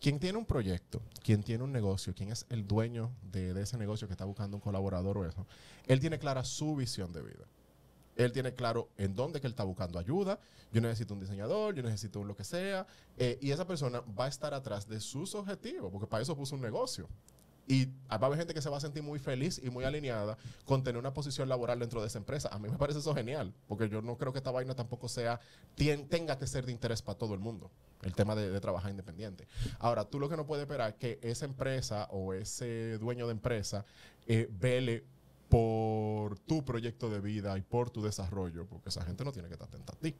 Quien tiene un proyecto, quien tiene un negocio, quien es el dueño de, de ese negocio que está buscando un colaborador o eso, él tiene clara su visión de vida. Él tiene claro en dónde que él está buscando ayuda. Yo necesito un diseñador, yo necesito un lo que sea. eh, y esa persona va a estar atrás de sus objetivos, porque para eso puso un negocio. Y va a haber gente que se va a sentir muy feliz y muy alineada con tener una posición laboral dentro de esa empresa. A mí me parece eso genial, porque yo no creo que esta vaina tampoco sea, tien- tenga que ser de interés para todo el mundo, el tema de, de trabajar independiente. Ahora, tú lo que no puedes esperar es que esa empresa o ese dueño de empresa eh, vele por tu proyecto de vida y por tu desarrollo, porque esa gente no tiene que estar atenta a ti.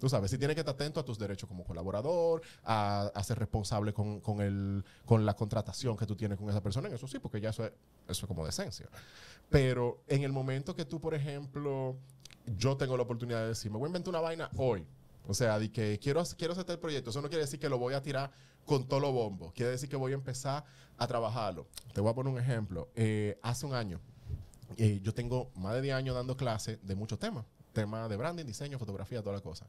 Tú sabes, si tienes que estar atento a tus derechos como colaborador, a, a ser responsable con, con el, con la contratación que tú tienes con esa persona, en eso sí, porque ya eso es, eso es como decencia. Pero en el momento que tú, por ejemplo, yo tengo la oportunidad de decir, me voy a inventar una vaina hoy. O sea, de que quiero, quiero hacer el proyecto. Eso no quiere decir que lo voy a tirar con todo lo bombo. Quiere decir que voy a empezar a trabajarlo. Te voy a poner un ejemplo. Eh, hace un año, eh, yo tengo más de 10 años dando clases de muchos temas. Temas de branding, diseño, fotografía, toda la cosa.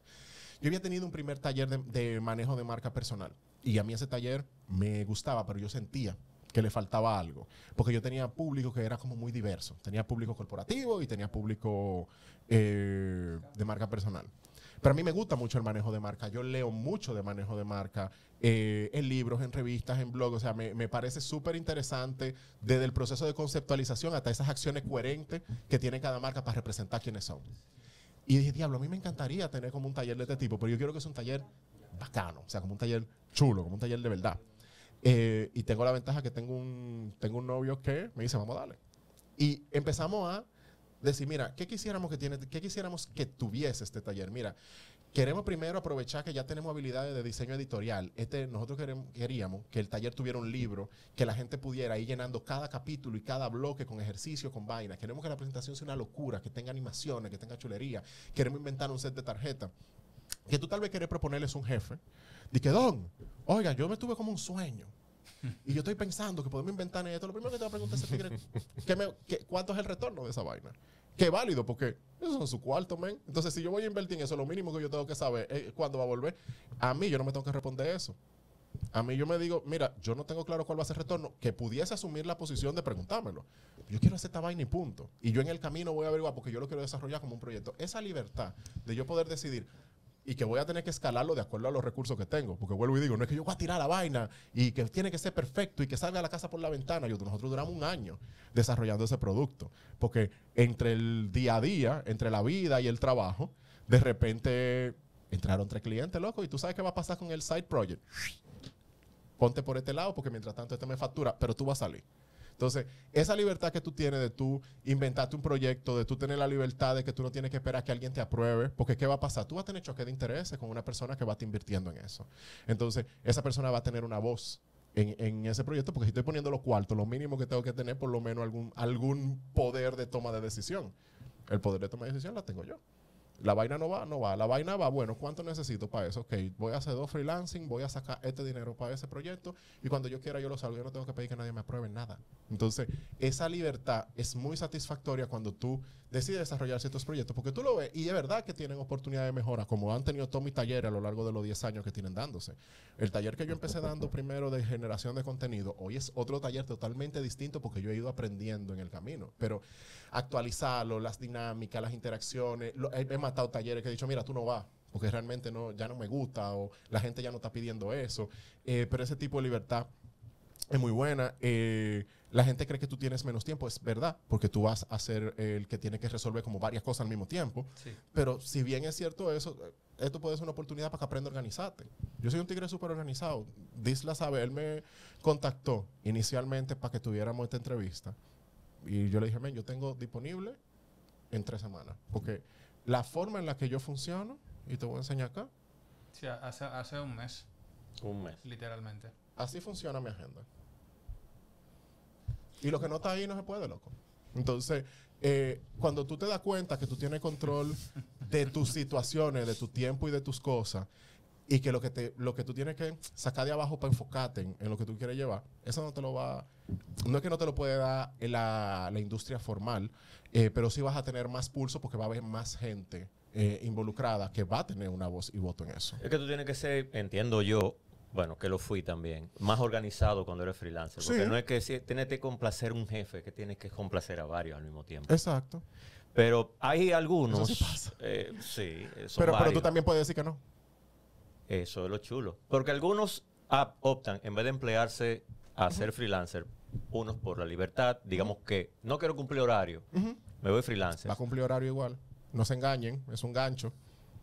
Yo había tenido un primer taller de, manejo de marca personal. Y a mí ese taller me gustaba, pero yo sentía que le faltaba algo. Porque yo tenía público que era como muy diverso. Tenía público corporativo y tenía público eh, de marca personal. Pero a mí me gusta mucho el manejo de marca. Yo leo mucho de manejo de marca eh, en libros, en revistas, en blogs. O sea, me, me parece súper interesante desde el proceso de conceptualización hasta esas acciones coherentes que tiene cada marca para representar quiénes son. Y dije, diablo, a mí me encantaría tener como un taller de este tipo, pero yo quiero que sea un taller bacano, o sea, como un taller chulo, como un taller de verdad. Eh, y tengo la ventaja que tengo un, tengo un novio que me dice, vamos a darle. Y empezamos a decir, mira, ¿qué quisiéramos que tiene, qué quisiéramos que tuviese este taller? Mira, queremos primero aprovechar que ya tenemos habilidades de diseño editorial. Este, nosotros queríamos que el taller tuviera un libro, que la gente pudiera ir llenando cada capítulo y cada bloque con ejercicio, con vaina. Queremos que la presentación sea una locura, que tenga animaciones, que tenga chulería. Queremos inventar un set de tarjetas. Que tú tal vez quieres proponerles un jefe. Di que, Don, oiga, yo me tuve como un sueño. Y yo estoy pensando que podemos inventar esto. Lo primero que te voy a preguntar es ese tigre, ¿qué ¿cuánto es el retorno de esa vaina? Que es válido, porque esos son su cuarto, men. Entonces, si yo voy a invertir en eso, lo mínimo que yo tengo que saber es cuándo va a volver. A mí, yo no me tengo que responder eso. A mí yo me digo, mira, yo no tengo claro cuál va a ser el retorno, que pudiese asumir la posición de preguntármelo. Yo quiero hacer esta vaina y punto. Y yo en el camino voy a averiguar porque yo lo quiero desarrollar como un proyecto. Esa libertad de yo poder decidir y que voy a tener que escalarlo de acuerdo a los recursos que tengo. Porque vuelvo y digo, no es que yo voy a tirar la vaina y que tiene que ser perfecto y que salga la casa por la ventana. Yo, nosotros duramos un año desarrollando ese producto. Porque entre el día a día, entre la vida y el trabajo, de repente entraron tres clientes, loco, y tú sabes qué va a pasar con el side project. Ponte por este lado porque mientras tanto este me factura, pero tú vas a salir. Entonces, esa libertad que tú tienes de tú inventarte un proyecto, de tú tener la libertad de que tú no tienes que esperar que alguien te apruebe, porque ¿qué va a pasar? Tú vas a tener choque de intereses con una persona que va a estar invirtiendo en eso. Entonces, esa persona va a tener una voz en, en ese proyecto, porque si estoy poniendo los cuartos, lo mínimo que tengo que tener por lo menos algún, algún poder de toma de decisión. El poder de toma de decisión la tengo yo. La vaina no va, no va. La vaina va, bueno, ¿cuánto necesito para eso? Ok, voy a hacer dos freelancing, voy a sacar este dinero para ese proyecto y cuando yo quiera yo lo salgo. Yo no tengo que pedir que nadie me apruebe nada. Entonces, esa libertad es muy satisfactoria cuando tú decides desarrollar ciertos proyectos porque tú lo ves y es verdad que tienen oportunidad de mejora, como han tenido todos mis talleres a lo largo de los 10 años que tienen dándose. El taller que yo empecé dando primero de generación de contenido, hoy es otro taller totalmente distinto porque yo he ido aprendiendo en el camino. Pero actualizarlo, las dinámicas, las interacciones. Matado talleres que he dicho, mira, tú no vas, porque realmente no, ya no me gusta o la gente ya no está pidiendo eso. Eh, pero ese tipo de libertad es muy buena. Eh, la gente cree que tú tienes menos tiempo, es verdad, porque tú vas a ser el que tiene que resolver como varias cosas al mismo tiempo.
Sí.
Pero si bien es cierto eso, esto puede ser una oportunidad para que aprenda a organizarte. Yo soy un tigre súper organizado. Disla sabe, él me contactó inicialmente para que tuviéramos esta entrevista. Y yo le dije, men, yo tengo disponible en tres semanas. Porque la forma en la que yo funciono, y te voy a enseñar acá,
Sí, hace, hace un mes,
Un mes.
literalmente.
así funciona mi agenda. Y lo que no está ahí no se puede, loco. Entonces, eh, cuando tú te das cuenta que tú tienes control de tus situaciones, de tu tiempo y de tus cosas, y que lo que, te, lo que tú tienes que sacar de abajo para enfocarte en, en lo que tú quieres llevar, eso no te lo va... No es que no te lo puede dar la, la industria formal, eh, pero sí vas a tener más pulso porque va a haber más gente eh, involucrada que va a tener una voz y voto en eso.
Es que tú tienes que ser, entiendo yo, bueno, que lo fui también, más organizado cuando eres freelancer. Porque
Sí.
no es que si- tienes que complacer un jefe, que tienes que complacer a varios al mismo tiempo.
Exacto.
Pero hay algunos.
Eso sí pasa.
eh, sí, son
Pero, pero tú también puedes decir que no.
Eso es lo chulo. Porque algunos optan, en vez de emplearse a ser freelancer, unos por la libertad, digamos que no quiero cumplir horario, me voy freelancer.
Va a cumplir horario igual. No se engañen, es un gancho.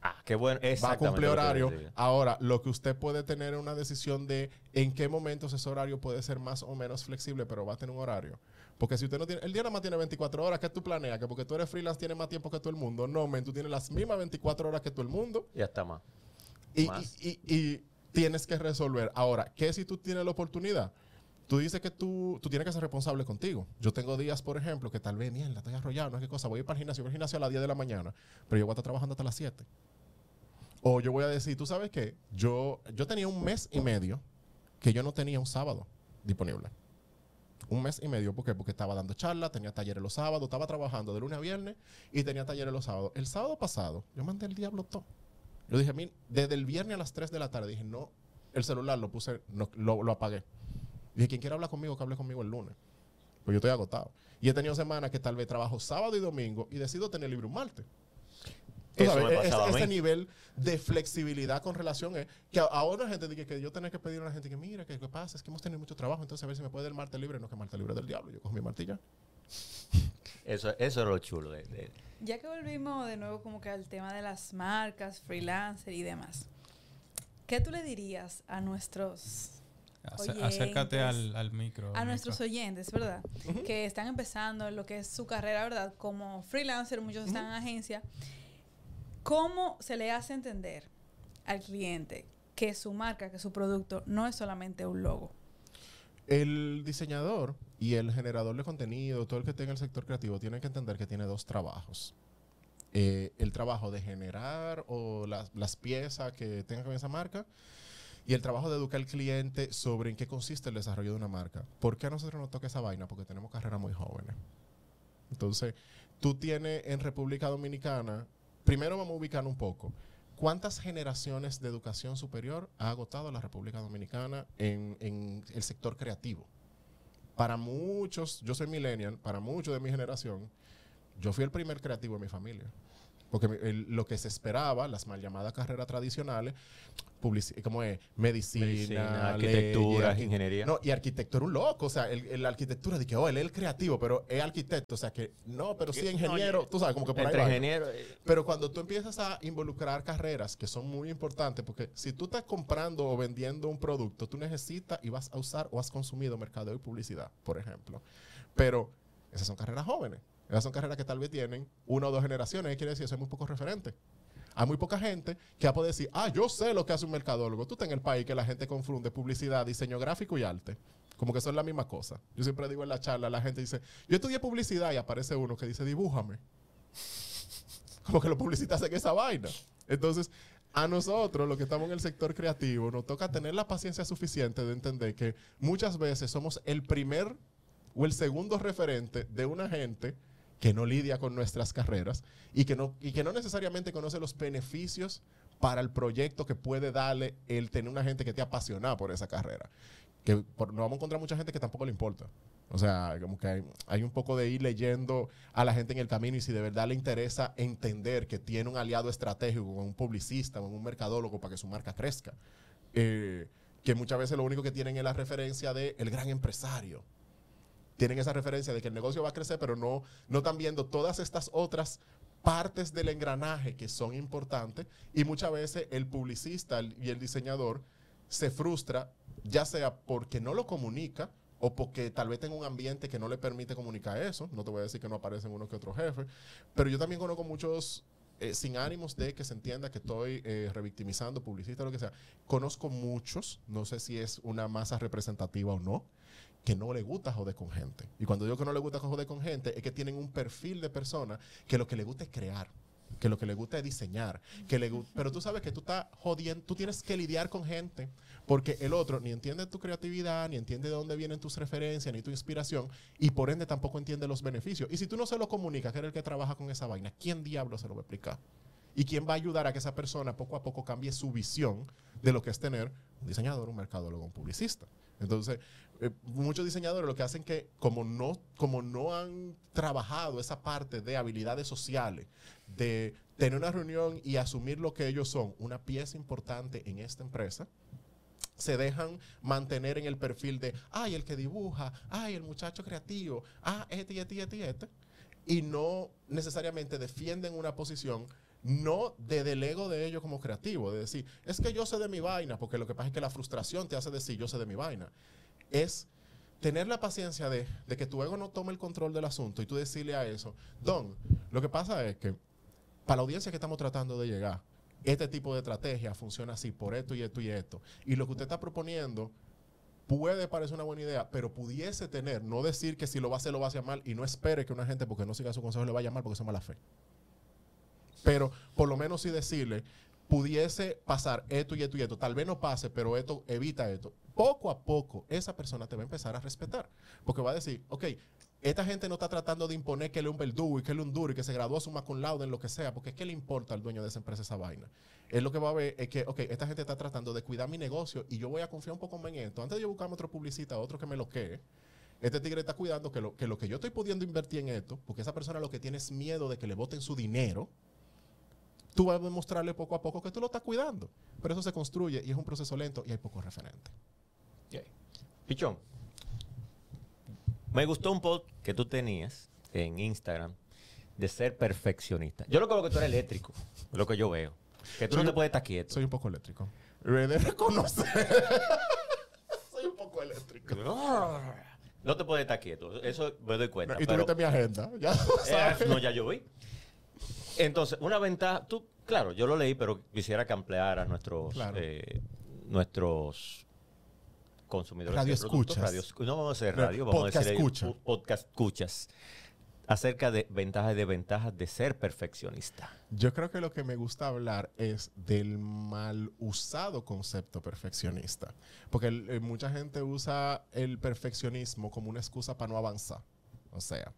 Ah, qué bueno.
Va a cumplir horario. Ahora, lo que usted puede tener es una decisión de en qué momentos ese horario puede ser más o menos flexible, pero va a tener un horario. Porque si usted no tiene, el día nada más tiene 24 horas, ¿qué tú planeas? Que porque tú eres freelance tienes más tiempo que todo el mundo. No, men, tú tienes las mismas 24 horas que todo el mundo
Ya está más.
Y,
Más.
y- y- y tienes que resolver. Ahora, ¿qué si tú tienes la oportunidad? Tú dices que tú, tú tienes que ser responsable contigo. Yo tengo días, por ejemplo, que tal vez, mierda, estoy arrollado, no sé qué cosa, voy a ir para el gimnasio, voy al gimnasio a las 10 de la mañana, pero yo voy a estar trabajando hasta las 7. O yo voy a decir, ¿tú sabes qué? Yo, yo tenía un mes y medio que yo no tenía un sábado disponible. Un mes y medio, ¿por qué? Porque estaba dando charlas, tenía talleres los sábados, estaba trabajando de lunes a viernes y tenía talleres los sábados. El sábado pasado, yo mandé el diablo todo. Yo dije, "Min, desde el viernes a las 3 de la tarde, dije, no, el celular lo puse, no, lo, lo apagué. Dije, quien quiera hablar conmigo, que hable conmigo el lunes. Pues yo estoy agotado. Y he tenido semanas que tal vez trabajo sábado y domingo y decido tener libre un martes. Tú
Eso
sabes,
me
e-
pasaba
ese,
a mí.
nivel de flexibilidad con relación es que a- ahora gente dice que yo tenía que pedir a la gente que mira, que lo que pasa es que hemos tenido mucho trabajo, entonces a ver si me puede dar el martes libre, no que martes libre del diablo, yo cojo mi martilla.
Eso, eso es lo chulo. de- de-
Ya que volvimos de nuevo como que al tema de las marcas, freelancer y demás, ¿qué tú le dirías a nuestros Oyentes.
acércate al, al micro.
a nuestros oyentes, ¿verdad? Que están empezando en lo que es su carrera, ¿verdad? Como freelancer, muchos están en agencia. ¿Cómo se le hace entender al cliente que su marca, que su producto no es solamente un logo?
El diseñador y el generador de contenido, todo el que esté el sector creativo, tiene que entender que tiene dos trabajos. Eh, el trabajo de generar o las, las piezas que tengan con esa marca y el trabajo de educar al cliente sobre en qué consiste el desarrollo de una marca. ¿Por qué a nosotros nos toca esa vaina? Porque tenemos carreras muy jóvenes. Entonces, tú tienes en República Dominicana, primero vamos a ubicar un poco. ¿Cuántas generaciones de educación superior ha agotado la República Dominicana en, en el sector creativo? Para muchos, yo soy millennial, para muchos de mi generación, yo fui el primer creativo de mi familia. Porque el- lo que se esperaba, las mal llamadas carreras tradicionales, como es medicina,
Medicina, arquitectura, ingeniería.
No, y arquitectura un loco. O sea, la arquitectura de que, oh, él es el creativo, pero es arquitecto. O sea, que no, pero sí ingeniero. tú sabes, como que por ahí
Entre
va.
ingenieros. eh,
Pero cuando tú empiezas a involucrar carreras que son muy importantes, porque si tú estás comprando o vendiendo un producto, tú necesitas y vas a usar o has consumido mercadeo y publicidad, por ejemplo. Pero esas son carreras jóvenes. Esas son carreras que tal vez tienen una o dos generaciones. ¿Qué quiere decir? Eso hay muy pocos referentes. Hay muy poca gente que va a poder decir, ah, yo sé lo que hace un mercadólogo. Tú estás en el país que la gente confunde publicidad, diseño gráfico y arte. Como que son la misma cosa. Yo siempre digo en la charla, la gente dice, yo estudié publicidad y aparece uno que dice, dibújame como que los publicistas hacen esa vaina. Entonces, a nosotros, los que estamos en el sector creativo, nos toca tener la paciencia suficiente de entender que muchas veces somos el primer o el segundo referente de una gente que no lidia con nuestras carreras y que no, y que no necesariamente conoce los beneficios para el proyecto que puede darle el tener una gente que esté apasionada por esa carrera. Que nos vamos a encontrar mucha gente que tampoco le importa. O sea, como que hay, hay un poco de ir leyendo a la gente en el camino y si de verdad le interesa entender que tiene un aliado estratégico con un publicista o un mercadólogo para que su marca crezca. Eh, que muchas veces lo único que tienen es la referencia de el gran empresario. Tienen esa referencia de que el negocio va a crecer, pero no, no están viendo todas estas otras partes del engranaje que son importantes y muchas veces el publicista y el diseñador se frustra, ya sea porque no lo comunica o porque tal vez tenga un ambiente que no le permite comunicar eso. No te voy a decir que no aparecen uno que otro jefe, pero yo también conozco muchos, eh, sin ánimos de que se entienda que estoy eh, revictimizando, publicista, lo que sea. Conozco muchos, no sé si es una masa representativa o no, que no le gusta joder con gente. Y cuando digo que no le gusta joder con gente, es que tienen un perfil de persona que lo que le gusta es crear que lo que le gusta es diseñar, que le pero tú sabes que tú estás jodiendo, tú tienes que lidiar con gente porque el otro ni entiende tu creatividad, ni entiende de dónde vienen tus referencias, ni tu inspiración, y por ende tampoco entiende los beneficios. Y si tú no se lo comunicas, que eres el que trabaja con esa vaina, ¿quién diablo se lo va a explicar? ¿Y quién va a ayudar a que esa persona poco a poco cambie su visión de lo que es tener un diseñador, un mercadólogo, un publicista? Entonces, eh, muchos diseñadores lo que hacen que, como no, como no han trabajado esa parte de habilidades sociales, de tener una reunión y asumir lo que ellos son, una pieza importante en esta empresa, se dejan mantener en el perfil de, ay, el que dibuja, ay, el muchacho creativo, ah, este y este este este, y no necesariamente defienden una posición no de del ego de ellos como creativo, de decir, es que yo sé de mi vaina, porque lo que pasa es que la frustración te hace decir, yo sé de mi vaina. Es tener la paciencia de, de que tu ego no tome el control del asunto y tú decirle a eso, Don, lo que pasa es que para la audiencia que estamos tratando de llegar, este tipo de estrategia funciona así, por esto y esto y esto. Y lo que usted está proponiendo puede parecer una buena idea, pero pudiese tener, no decir que si lo va a hacer lo va a hacer mal y no espere que una gente porque no siga su consejo le vaya mal porque es mala fe. Pero por lo menos sí decirle, pudiese pasar esto y esto y esto. Tal vez no pase, pero esto evita esto. Poco a poco, esa persona te va a empezar a respetar. Porque va a decir, ok, esta gente no está tratando de imponer que él es un verdugo y que él es un duro y que se graduó suma con laude en lo que sea, porque ¿qué le importa al dueño de esa empresa esa vaina? Él lo que va a ver es que, ok, esta gente está tratando de cuidar mi negocio y yo voy a confiar un poco en esto. Antes de yo buscarme otro publicista, otro que me lo quede, este tigre está cuidando que lo, que lo que yo estoy pudiendo invertir en esto, porque esa persona lo que tiene es miedo de que le boten su dinero, tú vas a demostrarle poco a poco que tú lo estás cuidando. Pero eso se construye y es un proceso lento y hay pocos referentes.
Pichón, me gustó un post que tú tenías en Instagram de ser perfeccionista. Yo lo creo que tú eres eléctrico, lo que yo veo. Que tú
Soy-
no te puedes estar quieto.
Soy un poco eléctrico. De reconocer. Soy un poco eléctrico.
No te puedes estar quieto, eso me doy cuenta.
y tú
pero-
viste mi agenda. Ya
Eh,
sabes.
no, ya yo vi. Entonces, una ventaja, tú, claro, yo lo leí, pero quisiera que ampliara nuestros,
Claro.
eh, nuestros consumidores.
Radio
de productos,
escuchas.
radio no vamos a decir radio, vamos a
podcast
decir
escucha.
pu- podcast escuchas. Acerca de ventajas y desventajas de ser perfeccionista.
Yo creo que lo que me gusta hablar es del mal usado concepto perfeccionista. Porque el- eh, mucha gente usa el perfeccionismo como una excusa para no avanzar. O sea,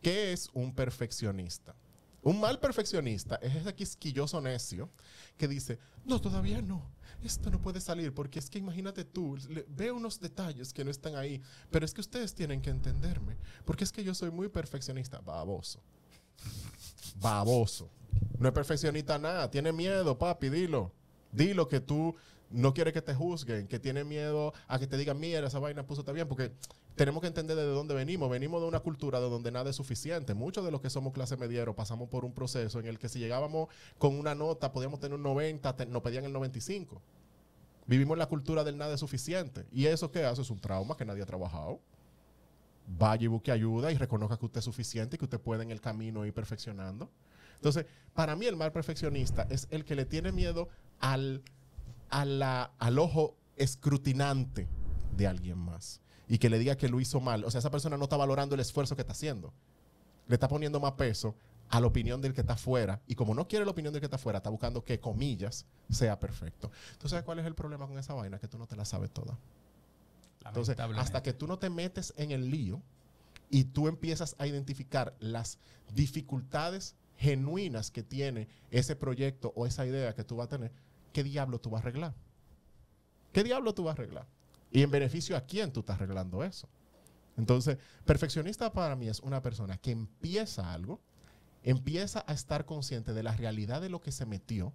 ¿qué es un perfeccionista? Un mal perfeccionista es ese quisquilloso necio que dice, no, todavía no, esto no puede salir porque es que imagínate tú, le- veo unos detalles que no están ahí, pero es que ustedes tienen que entenderme, porque es que yo soy muy perfeccionista, baboso baboso. No es perfeccionista nada. Tiene miedo, papi, dilo. Dilo que tú no quieres que te juzguen, que tiene miedo a que te digan, mira, esa vaina puso está bien, porque tenemos que entender de dónde venimos. Venimos de una cultura de donde nada es suficiente. Muchos de los que somos clase mediero pasamos por un proceso en el que si llegábamos con una nota, podíamos tener un 90, te- nos pedían el 95. Vivimos la cultura del nada es suficiente. Y eso que hace es un trauma que nadie ha trabajado. Vaya y busque ayuda y reconozca que usted es suficiente y que usted puede en el camino ir perfeccionando. Entonces, para mí el mal perfeccionista es el que le tiene miedo al, a la- al ojo escrutinante de alguien más y que le diga que lo hizo mal. O sea, esa persona no está valorando el esfuerzo que está haciendo. Le está poniendo más peso a la opinión del que está afuera y como no quiere la opinión del que está afuera, está buscando que, comillas, sea perfecto. ¿Tú sabes cuál es el problema con esa vaina? Que tú no te la sabes toda. Entonces, hasta que tú no te metes en el lío y tú empiezas a identificar las dificultades genuinas que tiene ese proyecto o esa idea que tú vas a tener, ¿qué diablo tú vas a arreglar? ¿Qué diablo tú vas a arreglar? Y en beneficio a quién tú estás arreglando eso. Entonces, perfeccionista para mí es una persona que empieza algo, empieza a estar consciente de la realidad de lo que se metió,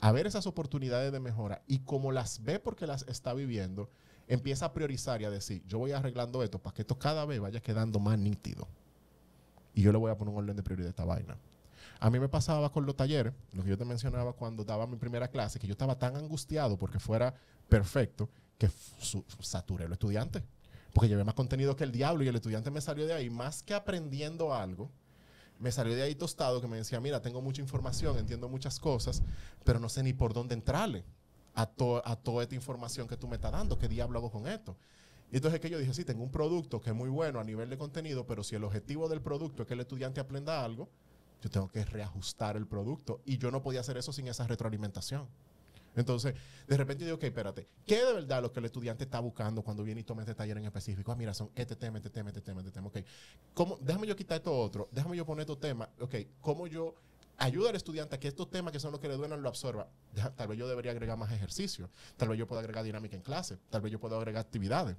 a ver esas oportunidades de mejora y como las ve porque las está viviendo, empieza a priorizar y a decir, yo voy arreglando esto para que esto cada vez vaya quedando más nítido. Y yo le voy a poner un orden de prioridad a esta vaina. A mí me pasaba con los talleres, lo que yo te mencionaba cuando daba mi primera clase, que yo estaba tan angustiado porque fuera perfecto que saturé los estudiantes. Porque llevé más contenido que el diablo y el estudiante me salió de ahí, más que aprendiendo algo, me salió de ahí tostado que me decía, mira, tengo mucha información, entiendo muchas cosas, pero no sé ni por dónde entrarle a, a toda esta información que tú me estás dando. ¿Qué diablo hago con esto? Y entonces que yo dije, sí, tengo un producto que es muy bueno a nivel de contenido, pero si el objetivo del producto es que el estudiante aprenda algo, yo tengo que reajustar el producto. Y yo no podía hacer eso sin esa retroalimentación. Entonces, de repente digo, ok, espérate, ¿qué de verdad lo que el estudiante está buscando cuando viene y toma este taller en específico? Ah, mira, son este tema, este tema, este tema, este tema, ok. ¿Cómo, déjame yo quitar esto otro, déjame yo poner estos temas, ok, ¿cómo yo ayudo al estudiante a que estos temas que son los que le duelen lo absorba? Tal vez yo debería agregar más ejercicio, tal vez yo pueda agregar dinámica en clase, tal vez yo pueda agregar actividades.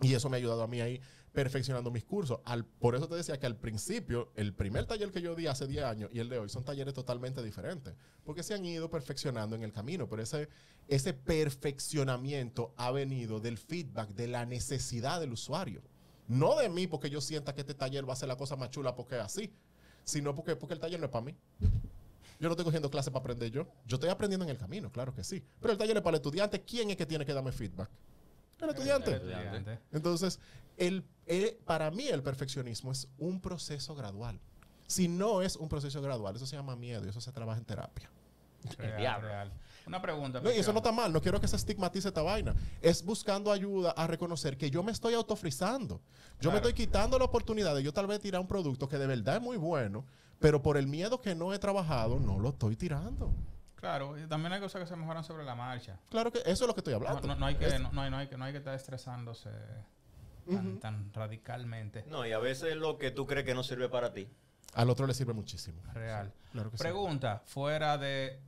Y eso me ha ayudado a mí ahí perfeccionando mis cursos. Al, por eso te decía que al principio, el primer taller que yo di hace 10 años y el de hoy son talleres totalmente diferentes. Porque se han ido perfeccionando en el camino. Pero ese, ese perfeccionamiento ha venido del feedback, de la necesidad del usuario. No de mí porque yo sienta que este taller va a ser la cosa más chula porque es así. Sino porque, porque el taller no es para mí. Yo no estoy cogiendo clases para aprender yo. Yo estoy aprendiendo en el camino, claro que sí. Pero el taller es para el estudiante. ¿Quién es que tiene que darme feedback? El estudiante.
Estudiante.
Entonces, el, eh, para mí el perfeccionismo es un proceso gradual. Si no es un proceso gradual, eso se llama miedo y eso se trabaja en terapia.
Real,
diablo.
real. Una pregunta.
No, y eso no está mal, no quiero que se estigmatice esta vaina. Es buscando ayuda a reconocer que yo me estoy autofrizando. Yo me estoy quitando la oportunidad de yo tal vez tirar un producto que de verdad es muy bueno, pero por el miedo que no he trabajado, no lo estoy tirando.
Claro, y también hay cosas que se mejoran sobre la marcha.
Claro que eso es lo que estoy hablando.
no- no hay que,
Es-
no, no hay, no hay que, no hay que estar estresándose tan, tan radicalmente.
No, y a veces lo que tú crees que no sirve para ti.
Al otro le sirve muchísimo.
Real.
Claro que sí.
Pregunta, fuera de,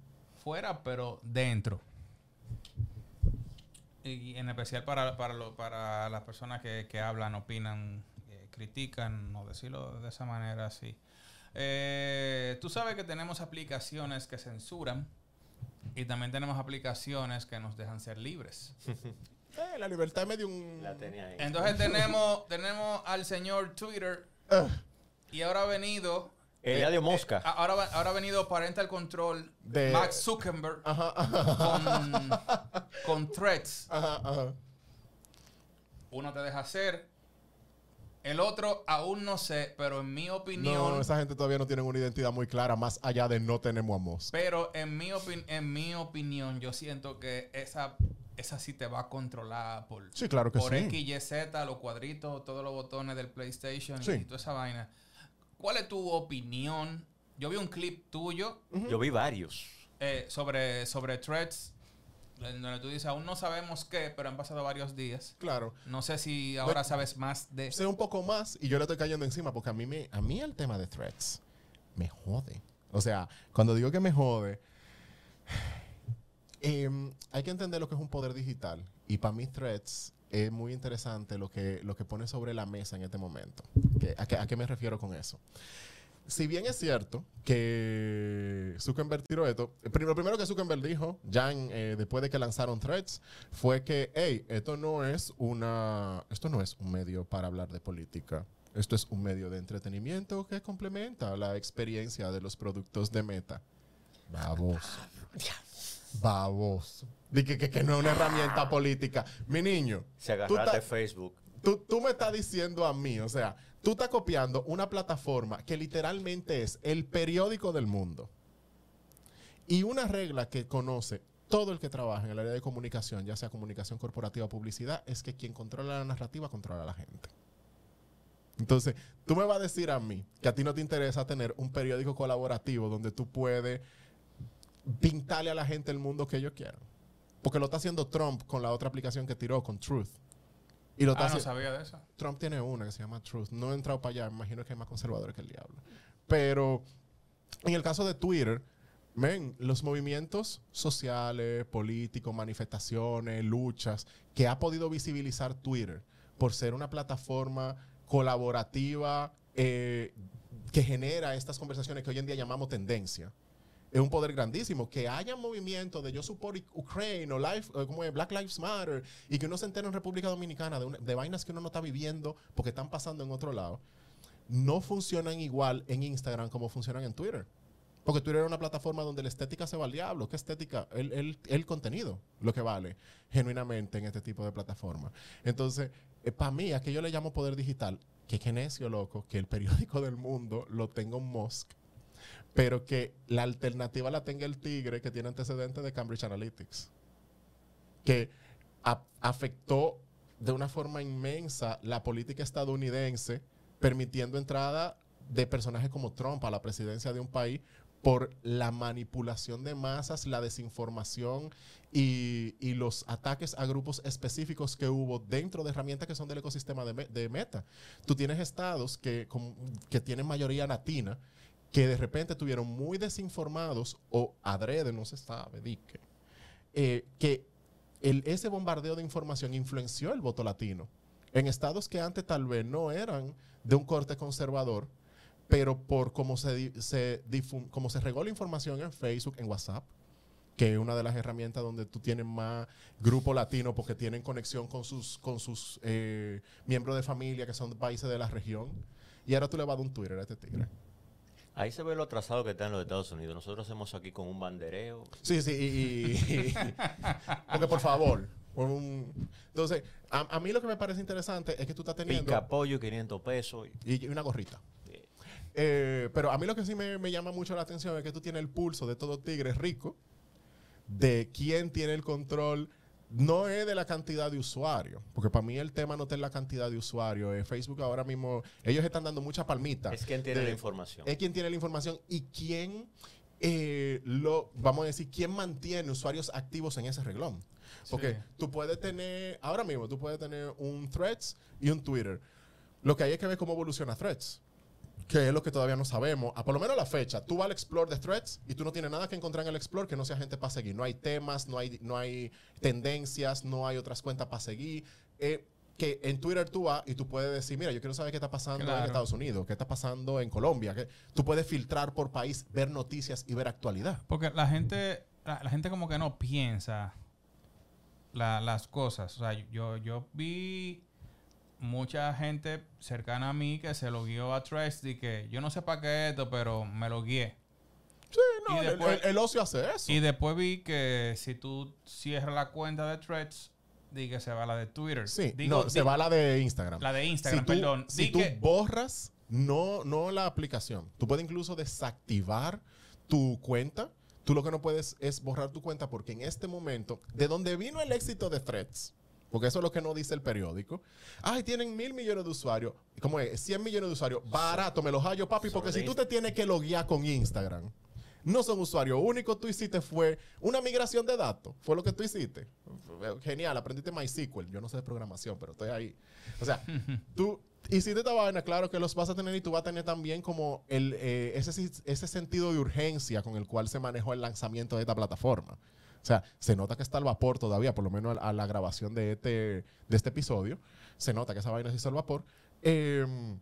fuera pero dentro. Y en especial para, para, lo- para las personas que, que hablan, opinan, eh, critican, no decirlo de esa manera así. Eh, tú sabes que tenemos aplicaciones que censuran y también tenemos aplicaciones que nos dejan ser libres.
Eh, la libertad me dio un...
La tenía ahí.
Entonces tenemos, tenemos al señor Twitter
Ah,
y ahora ha venido...
Eladio Mosca.
eh, ahora, ahora ha venido Parental Control
De-
Max Zuckerberg
ajá, ajá,
con, con threats.
ajá, ajá.
Uno te deja hacer. El otro aún no sé, pero en mi opinión...
No, esa gente todavía no tiene una identidad muy clara, más allá de no tenemos a Moss.
Pero en mi, opin- en mi opinión, yo siento que esa, esa sí te va a controlar por,
Sí, claro que
por
sí.
X, Y, Z, los cuadritos, todos los botones del PlayStation
Sí.
y toda esa vaina. ¿Cuál es tu opinión? Yo vi un clip tuyo
Yo vi varios.
eh, sobre, sobre threads, en donde tú dices, aún no sabemos qué, pero han pasado varios días.
Claro.
No sé si ahora sabes más de...
Sé un poco más y yo le estoy cayendo encima porque a mí, me, a mí el tema de threats me jode. O sea, cuando digo que me jode, em, hay que entender lo que es un poder digital. Y para mí threats es muy interesante lo que, lo que pone sobre la mesa en este momento. ¿Qué- a, qué, ¿A qué me refiero con eso? Si bien es cierto que Zuckerberg tiró esto, eh, lo primero que Zuckerberg dijo, ya en, eh, después de que lanzaron Threads, fue que, hey, esto no es una, esto no es un medio para hablar de política. Esto es un medio de entretenimiento que complementa la experiencia de los productos de Meta. Baboso. Baboso. Dije que, que no es una herramienta política. Mi niño,
Se agarraste
ta-
Facebook.
tú, tú me estás diciendo a mí, o sea, tú estás copiando una plataforma que literalmente es el periódico del mundo. Y una regla que conoce todo el que trabaja en el área de comunicación, ya sea comunicación corporativa o publicidad, es que quien controla la narrativa controla a la gente. Entonces, tú me vas a decir a mí que a ti no te interesa tener un periódico colaborativo donde tú puedes pintarle a la gente el mundo que ellos quieran. Porque lo está haciendo Trump con la otra aplicación que tiró, con Truth. Y lo está
Ah, no sabía de eso.
Trump tiene una que se llama Truth. No he entrado para allá, me imagino que es más conservador que el diablo. Pero en el caso de Twitter, ven, los movimientos sociales, políticos, manifestaciones, luchas que ha podido visibilizar Twitter por ser una plataforma colaborativa eh, que genera estas conversaciones que hoy en día llamamos tendencia. Es un poder grandísimo. Que haya movimientos de yo support Ukraine o life, eh, como Black Lives Matter y que uno se entere en República Dominicana de, una- de vainas que uno no está viviendo porque están pasando en otro lado, no funcionan igual en Instagram como funcionan en Twitter. Porque Twitter es una plataforma donde la estética se va al diablo. ¿Qué estética? El, el- el contenido, lo que vale genuinamente en este tipo de plataforma. Entonces, para mí, a que yo le llamo poder digital, que que necio, loco, que el periódico del mundo lo tenga un Musk, pero que la alternativa la tenga el tigre que tiene antecedentes de Cambridge Analytics, que afectó de una forma inmensa la política estadounidense, permitiendo entrada de personajes como Trump a la presidencia de un país por la manipulación de masas, la desinformación y, los ataques a grupos específicos que hubo dentro de herramientas que son del ecosistema de, Me- de Meta. Tú tienes estados que, que tienen mayoría latina que de repente estuvieron muy desinformados o adrede, no se sabe, dique, eh, que el- ese bombardeo de información influenció el voto latino. En estados que antes tal vez no eran de un corte conservador, pero por cómo se, se, cómo se regó la información en Facebook, en WhatsApp, que es una de las herramientas donde tú tienes más grupo latino porque tienen conexión con sus, con sus eh, miembros de familia que son países de la región. Y ahora tú le vas a dar un Twitter a este tigre.
Ahí se ve lo atrasado que está en los Estados Unidos. Nosotros hacemos aquí con un bandereo.
Sí, sí, y, y- y- porque por favor. un- entonces, a, a mí lo que me parece interesante es que tú estás teniendo...
Pica pollo, 500 pesos.
Y, y una gorrita.
Eh,
pero a mí lo que sí me, me llama mucho la atención es que tú tienes el pulso de todo tigre rico, de quién tiene el control. No es de la cantidad de usuarios, porque para mí el tema no está en la cantidad de usuarios. Eh, Facebook ahora mismo, ellos están dando mucha palmita.
Es quien tiene
de-
la información.
Es quien tiene la información y quién eh, lo, vamos a decir, quién mantiene usuarios activos en ese reglón. Porque
Sí.
tú puedes tener, ahora mismo, tú puedes tener un Threads y un Twitter. Lo que hay es que ver cómo evoluciona Threads. Que es lo que todavía no sabemos. A por lo menos la fecha. Tú vas al Explore de Threads y tú no tienes nada que encontrar en el Explore que no sea gente para seguir. No hay temas, no hay, no hay tendencias, no hay otras cuentas para seguir. Eh, que en Twitter tú vas y tú puedes decir, mira, yo quiero saber qué está pasando en
Claro.
Estados Unidos, qué está pasando en Colombia. Que tú puedes filtrar por país, ver noticias y ver actualidad.
Porque la gente, la, la gente como que no piensa la- las cosas. O sea, yo, yo vi mucha gente cercana a mí que se lo guió a Threads y que yo no sé para qué es esto, pero me lo guié.
Sí, no, el-
después-
el, el ocio hace eso.
Y después vi que si tú cierras la cuenta de Threads, di que se va la de Twitter.
Sí,
Digo,
no, se va la de Instagram.
La de Instagram,
si tú,
perdón.
Si
Di
tú
que-
borras, no, no la aplicación. Tú puedes incluso desactivar tu cuenta. Tú lo que no puedes es borrar tu cuenta porque en este momento, de donde vino el éxito de Threads, porque eso es lo que no dice el periódico. Ay, tienen mil millones de usuarios. ¿Cómo es? 100 millones de usuarios. Barato, me los hallo, papi, porque si tú te tienes que loguear con Instagram, no son usuarios. Lo único que tú hiciste fue una migración de datos. Fue lo que tú hiciste. Genial, aprendiste MySQL. Yo no sé de programación, pero estoy ahí. O sea, tú hiciste esta vaina, claro que los vas a tener y tú vas a tener también como el, eh, ese, ese sentido de urgencia con el cual se manejó el lanzamiento de esta plataforma. O sea, se nota que está al vapor todavía, por lo menos a, la grabación de este, de este episodio. Se nota que esa vaina se hizo al vapor. Em,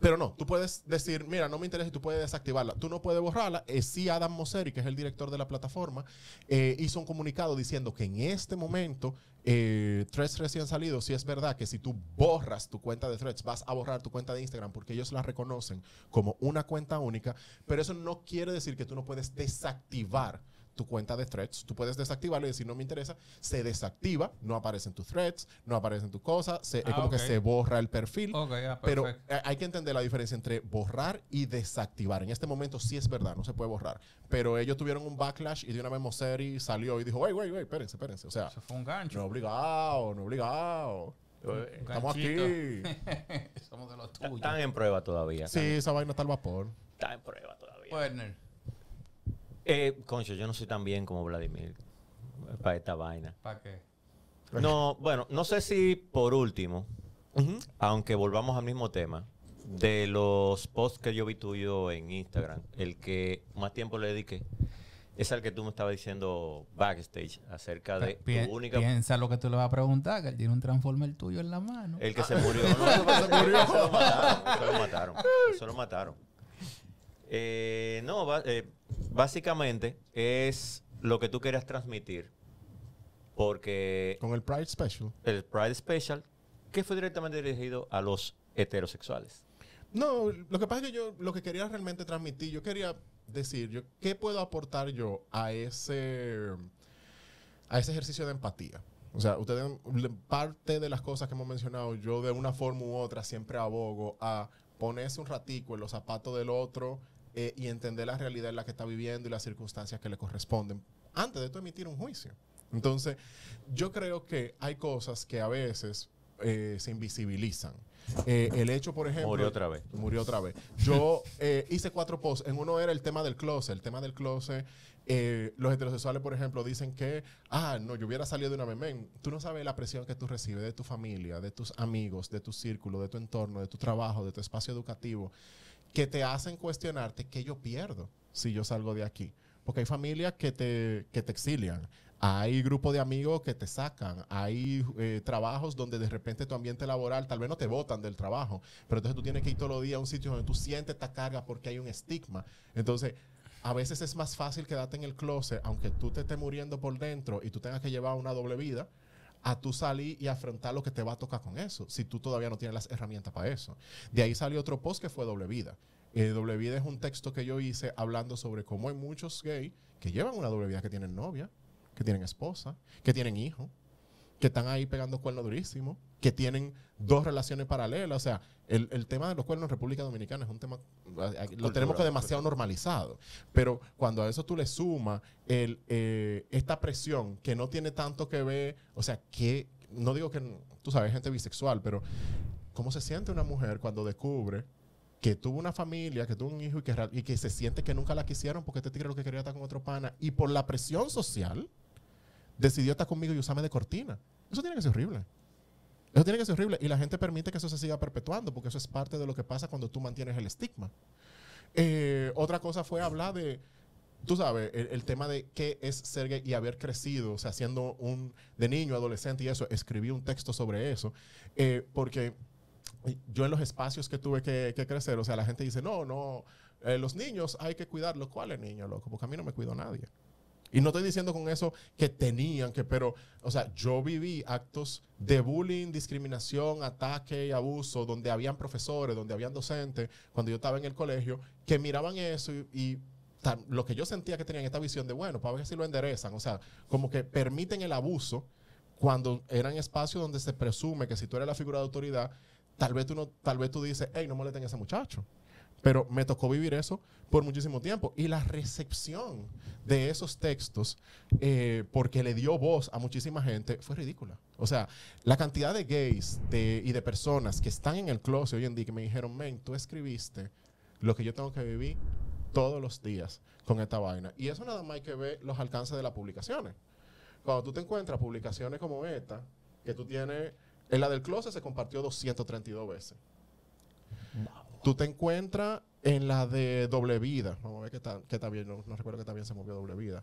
Pero no, tú puedes decir, mira, no me interesa y tú puedes desactivarla. Tú no puedes borrarla. Eh, sí, Adam Mosseri, que es el director de la plataforma, eh, hizo un comunicado diciendo que en este momento, eh, Threads recién salido, sí es verdad que si tú borras tu cuenta de Threads, vas a borrar tu cuenta de Instagram porque ellos la reconocen como una cuenta única, pero eso no quiere decir que tú no puedes desactivar tu cuenta de threads. Tú puedes desactivarlo y decir no me interesa. Se desactiva, no aparecen tus threads, no aparecen tus cosas. se- es
Ah,
como que se borra el perfil.
Ok, ah,
Pero hay que entender la diferencia entre borrar y desactivar. En este momento sí es verdad, no se puede borrar. Pero ellos tuvieron un backlash y de una vez Mosseri salió y dijo, wey, wey, wey, espérense, espérense. O sea,
Eso fue un gancho.
no obligado, no obligado. Eh, Estamos aquí.
Somos de los tuyos.
Están en prueba todavía.
Sí, esa vaina está al vapor.
Están en prueba todavía.
Werner,
Eh, concho, yo no soy tan bien como Vladimir para esta vaina.
¿para qué?
No, bueno, no sé si por último, aunque volvamos al mismo tema, de los posts que yo vi tuyo en Instagram, el que más tiempo le dediqué es al que tú me estabas diciendo backstage acerca de
Pi-
tu única...
Piensa lo que tú le vas a preguntar, que él tiene un transformer tuyo en la mano.
El que se murió. No, eso, eso- eso lo mataron. Eso lo mataron. Eso lo mataron. Eh, no, eh, básicamente es lo que tú querías transmitir. Porque
Con el Pride Special.
el Pride Special, que fue directamente dirigido a los heterosexuales.
No, lo que pasa es que yo lo que quería realmente transmitir, yo quería decir, yo, ¿qué puedo aportar yo a ese, a ese ejercicio de empatía? O sea, ustedes, parte de las cosas que hemos mencionado, yo de una forma u otra siempre abogo a ponerse un ratico en los zapatos del otro eh, y entender la realidad en la que está viviendo y las circunstancias que le corresponden antes de tú emitir un juicio. Entonces, yo creo que hay cosas que a veces eh, se invisibilizan. Eh, el hecho, por ejemplo...
Murió otra vez.
Murió otra vez. Yo eh, hice cuatro posts. En uno era el tema del closet. El tema del closet. los heterosexuales, por ejemplo, dicen que, ah, no, yo hubiera salido de una vez. Men, tú no sabes la presión que tú recibes de tu familia, de tus amigos, de tu círculo, de tu entorno, de tu trabajo, de tu espacio educativo, que te hacen cuestionarte qué yo pierdo si yo salgo de aquí. Porque hay familias que te, que te exilian. Hay grupos de amigos que te sacan. Hay eh, trabajos donde de repente tu ambiente laboral tal vez no te botan del trabajo. Pero entonces tú tienes que ir todos los días a un sitio donde tú sientes esta carga porque hay un estigma. Entonces, a veces es más fácil quedarte en el closet, aunque tú te estés muriendo por dentro y tú tengas que llevar una doble vida, a tú salir y afrontar lo que te va a tocar con eso, si tú todavía no tienes las herramientas para eso. De ahí salió otro post que fue Doble Vida. Eh, doble Vida es un texto que yo hice hablando sobre cómo hay muchos gays que llevan una doble vida, que tienen novia, que tienen esposa, que tienen hijo, que están ahí pegando cuernos durísimos, que tienen dos relaciones paralelas. O sea, el, el tema de los cuernos en República Dominicana es un tema, eh, lo tenemos que demasiado normalizado. Pero cuando a eso tú le sumas el, eh, esta presión que no tiene tanto que ver, o sea, que no digo que, tú sabes, gente bisexual, pero ¿cómo se siente una mujer cuando descubre que tuvo una familia, que tuvo un hijo y que, y que se siente que nunca la quisieron porque este tigre lo que quería estar con otro pana y por la presión social decidió estar conmigo y usarme de cortina? Eso tiene que ser horrible. Eso tiene que ser horrible y la gente permite que eso se siga perpetuando porque eso es parte de lo que pasa cuando tú mantienes el estigma. Eh, otra cosa fue hablar de, tú sabes, el, tema de qué es ser gay y haber crecido, o sea, siendo un de niño, adolescente y eso, escribí un texto sobre eso, eh, porque yo en los espacios que tuve que, que crecer, o sea, la gente dice, no, no, eh, los niños hay que cuidarlos. ¿Cuáles niños, loco? Porque a mí no me cuidó nadie. Y no estoy diciendo con eso que tenían que, pero, o sea, yo viví actos de bullying, discriminación, ataque y abuso, donde habían profesores, donde habían docentes, cuando yo estaba en el colegio, que miraban eso y, lo que yo sentía que tenían esta visión de, bueno, para ver si lo enderezan, o sea, como que permiten el abuso cuando eran espacios donde se presume que si tú eres la figura de autoridad, tal vez tú, no, tal vez tú dices, hey, no molesten a ese muchacho. Pero me tocó vivir eso por muchísimo tiempo. Y la recepción de esos textos, eh, porque le dio voz a muchísima gente, fue ridícula. O sea, la cantidad de gays y de personas que están en el closet hoy en día que me dijeron, men, tú escribiste lo que yo tengo que vivir todos los días con esta vaina. Y eso nada más hay que ver los alcances de las publicaciones. Cuando tú te encuentras publicaciones como esta, que tú tienes, en la del closet se compartió 232 veces. Tú te encuentras en la de Doble Vida. Vamos a ver qué está, qué está bien. No, no recuerdo que también se movió Doble Vida.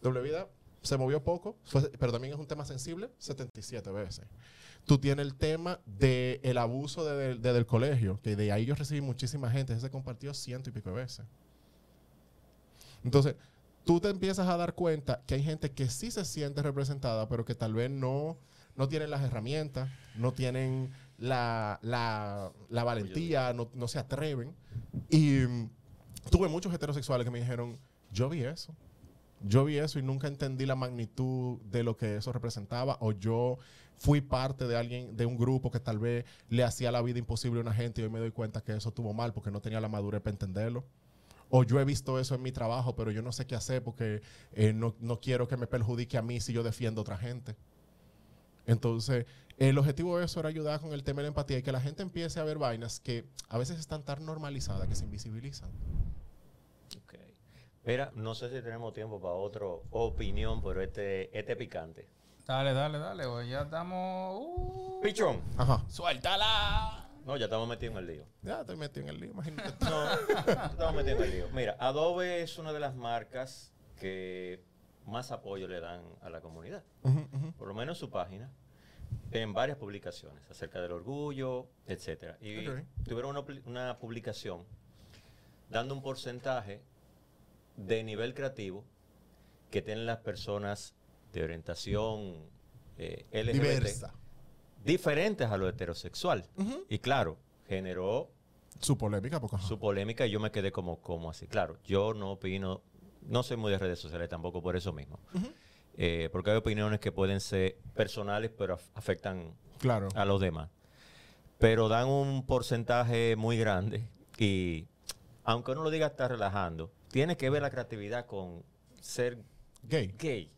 Doble Vida se movió poco, pero también es un tema sensible, 77 veces. Tú tienes el tema del el abuso de- de- desde el colegio, que de ahí yo recibí muchísima gente, ese se compartió ciento y pico de veces. Entonces, tú te empiezas a dar cuenta que hay gente que sí se siente representada, pero que tal vez no, no tienen las herramientas, no tienen la, la- la valentía, no, no se atreven. Y mm, tuve muchos heterosexuales que me dijeron, yo vi eso. Yo vi eso y nunca entendí la magnitud de lo que eso representaba. O yo fui parte de alguien, de un grupo que tal vez le hacía la vida imposible a una gente y hoy me doy cuenta que eso estuvo mal porque no tenía la madurez para entenderlo. O yo he visto eso en mi trabajo, pero yo no sé qué hacer porque eh, no, no quiero que me perjudique a mí si yo defiendo a otra gente. Entonces, el objetivo de eso era ayudar con el tema de la empatía y que la gente empiece a ver vainas que a veces están tan normalizadas que se invisibilizan.
Ok. Mira, no sé si tenemos tiempo para otra opinión, pero este, este picante.
Dale, dale, dale. güey, Ya estamos. Uh,
Pichón.
Ajá.
¡Suéltala!
No, ya estamos metidos en el lío.
Ya estoy metido en el lío, imagínate.
No, estamos metidos en el lío. Mira, Adobe es una de las marcas que más apoyo le dan a la comunidad. Por lo menos en su página. En varias publicaciones acerca del orgullo, etcétera. Y tuvieron una, una publicación dando un porcentaje de nivel creativo que tienen las personas de orientación eh, LGBT
Diversa.
diferentes a lo heterosexual. Y claro, generó
Su polémica, porque ajá.
su polémica y yo me quedé como, como así. Claro, yo no opino, no soy muy de redes sociales tampoco por eso mismo. Eh, porque hay opiniones que pueden ser personales, pero af- afectan
Claro.
a los demás. Pero dan un porcentaje muy grande y, aunque uno lo diga está relajando, tiene que ver la creatividad con ser
Gay.
gay,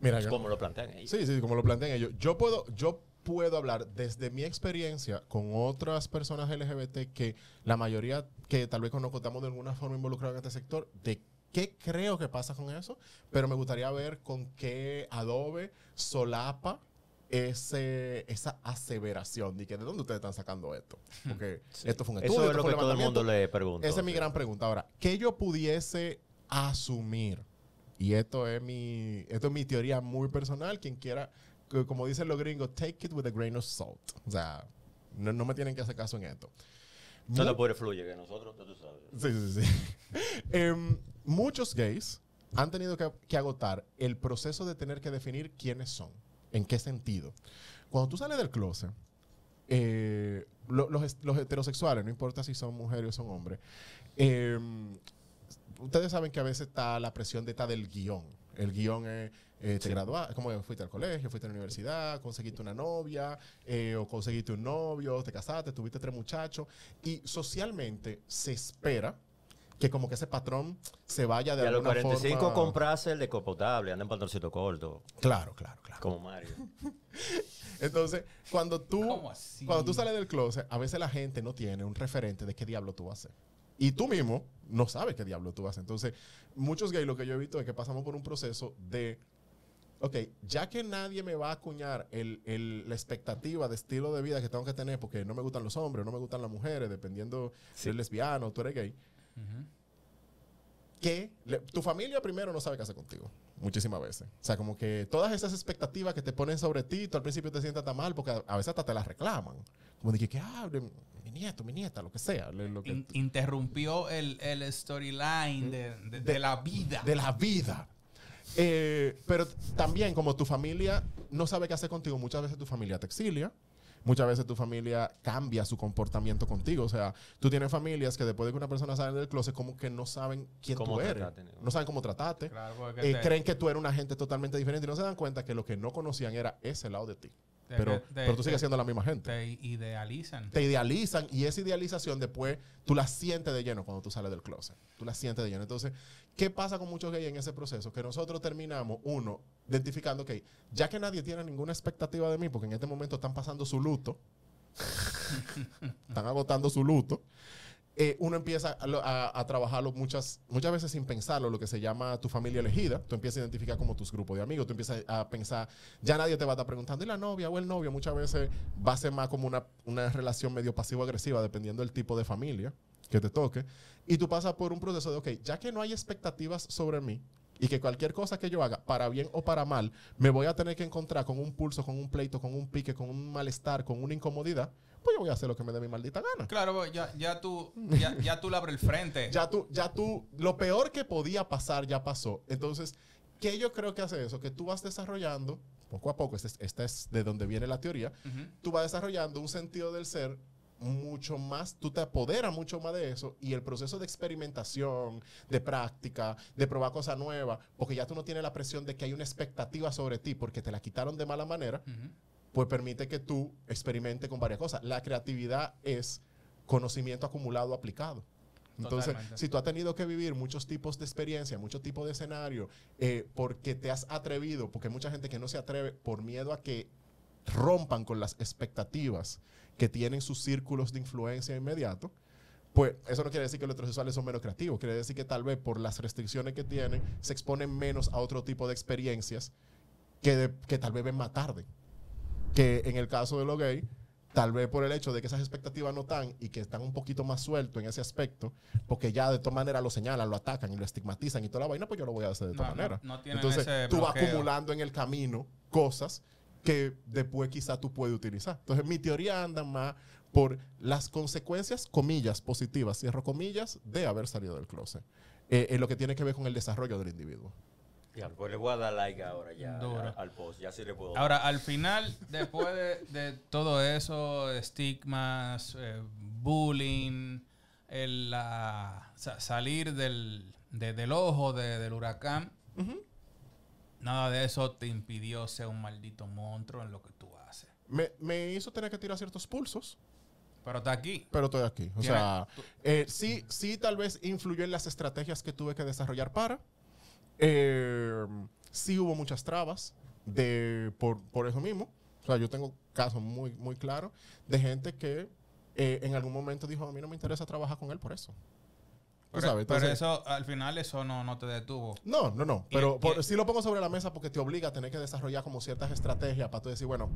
Mira, yo-
como lo plantean ellos.
Sí, sí, como lo plantean ellos. Yo puedo, yo puedo hablar desde mi experiencia con otras personas LGBT que la mayoría que tal vez conozco estamos de alguna forma involucrados en este sector, de qué creo que pasa con eso, pero me gustaría ver con qué Adobe solapa ese, esa aseveración de que de dónde ustedes están sacando esto. Porque esto fue un estudio,
Eso es lo que todo el mundo le pregunta.
Esa es mi gran pregunta. Ahora, que yo pudiese asumir, y esto es mi, esto es mi teoría muy personal, quien quiera, como dicen los gringos, take it with a grain of salt. O sea, no, no me tienen que hacer caso en esto.
No te puede fluye que nosotros, tú sabes.
Sí, sí, sí. Em, muchos gays han tenido que, que agotar el proceso de tener que definir quiénes son, en qué sentido. Cuando tú sales del closet, eh, lo- los, heterosexuales, no importa si son mujeres o son hombres, em, ustedes saben que a veces está la presión de esta del guion. El guion es, eh, te graduaste, como fuiste al colegio, fuiste a la universidad, conseguiste una novia, eh, o conseguiste un novio, te casaste, tuviste tres muchachos. Y socialmente se espera que como que ese patrón se vaya de
Y a los
alguna
45
forma...
comprarse el descapotable, anda en pantaloncito corto,
Claro, claro, claro.
como Mario.
Entonces, cuando tú, cuando tú sales del closet, a veces la gente no tiene un referente de qué diablo tú vas a hacer. Y tú mismo no sabes qué diablo tú vas a hacer. Entonces, muchos gays lo que yo he visto es que pasamos por un proceso de, ok, ya que nadie me va a acuñar el- el- la expectativa de estilo de vida que tengo que tener porque no me gustan los hombres, no me gustan las mujeres, dependiendo si eres lesbiano o tú eres gay, Que le- tu familia primero no sabe qué hacer contigo. Muchísimas veces. O sea, como que todas esas expectativas que te ponen sobre ti, tú al principio te sientas tan mal porque a, a veces hasta te las reclaman. Como de que, de- mi nieto, mi nieta, lo que sea. le- lo que-
In- interrumpió el, el storyline de, de- de la vida.
de la vida. Eh, pero también como tu familia no sabe qué hacer contigo, muchas veces tu familia te exilia. Muchas veces tu familia cambia su comportamiento contigo. O sea, tú tienes familias que después de que una persona sale del closet, como que no saben quién tú eres.
¿no?
Saben cómo tratarte.
Claro,
Eh,
te-
creen que tú eres una gente totalmente diferente y no se dan cuenta que lo que no conocían era ese lado de ti.
Te-
Pero,
te-
pero tú
te-
sigues siendo la misma gente.
Te idealizan.
Te idealizan y esa idealización después tú la sientes de lleno cuando tú sales del closet. Tú la sientes de lleno. Entonces, ¿qué pasa con muchos gays en ese proceso? Que nosotros terminamos, uno, identificando que ya que nadie tiene ninguna expectativa de mí, porque en este momento están pasando su luto, están agotando su luto, eh, uno empieza a, a- a trabajarlo muchas, muchas veces sin pensarlo, lo que se llama tu familia elegida. Tú empiezas a identificar como tus grupos de amigos, tú empiezas a pensar, ya nadie te va a estar preguntando, ¿y la novia o el novio? Muchas veces va a ser más como una, una relación medio pasivo-agresiva, dependiendo del tipo de familia que te toque. Y tú pasas por un proceso de, ok, ya que no hay expectativas sobre mí, y que cualquier cosa que yo haga, para bien o para mal, me voy a tener que encontrar con un pulso, con un pleito, con un pique, con un malestar, con una incomodidad, pues yo voy a hacer lo que me dé mi maldita gana.
Claro, pues, ya, ya tú, ya, ya tú le abres el frente.
Ya tú, ya tú, lo peor que podía pasar ya pasó. Entonces, ¿qué yo creo que hace eso? Que tú vas desarrollando, poco a poco, esta es, esta es de donde viene la teoría, tú vas desarrollando un sentido del ser mucho más, tú te apoderas mucho más de eso y el proceso de experimentación, de práctica, de probar cosas nuevas, porque ya tú no tienes la presión de que hay una expectativa sobre ti porque te la quitaron de mala manera,
Ujú.
pues permite que tú experimentes con varias cosas. La creatividad es conocimiento acumulado aplicado. Entonces,
Totalmente.
si tú has tenido que vivir muchos tipos de experiencia, muchos tipos de escenario, eh, porque te has atrevido, porque hay mucha gente que no se atreve por miedo a que rompan con las expectativas que tienen sus círculos de influencia inmediato, pues eso no quiere decir que los heterosexuales son menos creativos, quiere decir que tal vez por las restricciones que tienen se exponen menos a otro tipo de experiencias que, de- que tal vez ven más tarde. Que en el caso de los gays, tal vez por el hecho de que esas expectativas no están y que están un poquito más sueltos en ese aspecto, porque ya de todas maneras lo señalan, lo atacan y lo estigmatizan y toda la vaina, pues yo lo voy a hacer de
No,
todas
no,
maneras.
no
Entonces,
ese
tú vas acumulando en el camino cosas que después quizá tú puedes utilizar. Entonces, mi teoría anda más por las consecuencias, comillas, positivas, cierro comillas, de haber salido del closet. Eh, en lo que tiene que ver con el desarrollo del individuo.
Ya, pues le voy a dar like ahora ya
Duro.
a- al post. Ya sí le puedo.
Ahora, al final, después de, de todo eso, estigmas, eh, bullying, el, la- sa- salir del, de- del ojo de- del huracán, nada de eso te impidió ser un maldito monstruo en lo que tú haces.
Me, me hizo tener que tirar ciertos pulsos,
Pero está aquí.
pero estoy aquí. O sea, eh, sí, sí tal vez influyó en las estrategias que tuve que desarrollar para. Eh, sí hubo muchas trabas de, por, por eso mismo. O sea, yo tengo casos muy, muy claros de gente que eh, en algún momento dijo, a mí no me interesa trabajar con él por eso.
Pero,
sabes,
pero
entonces-
eso, al final, eso no, no te detuvo.
No, no, no. Pero
y-
por- sí lo pongo sobre la mesa porque te obliga a tener que desarrollar como ciertas estrategias para tú decir, bueno,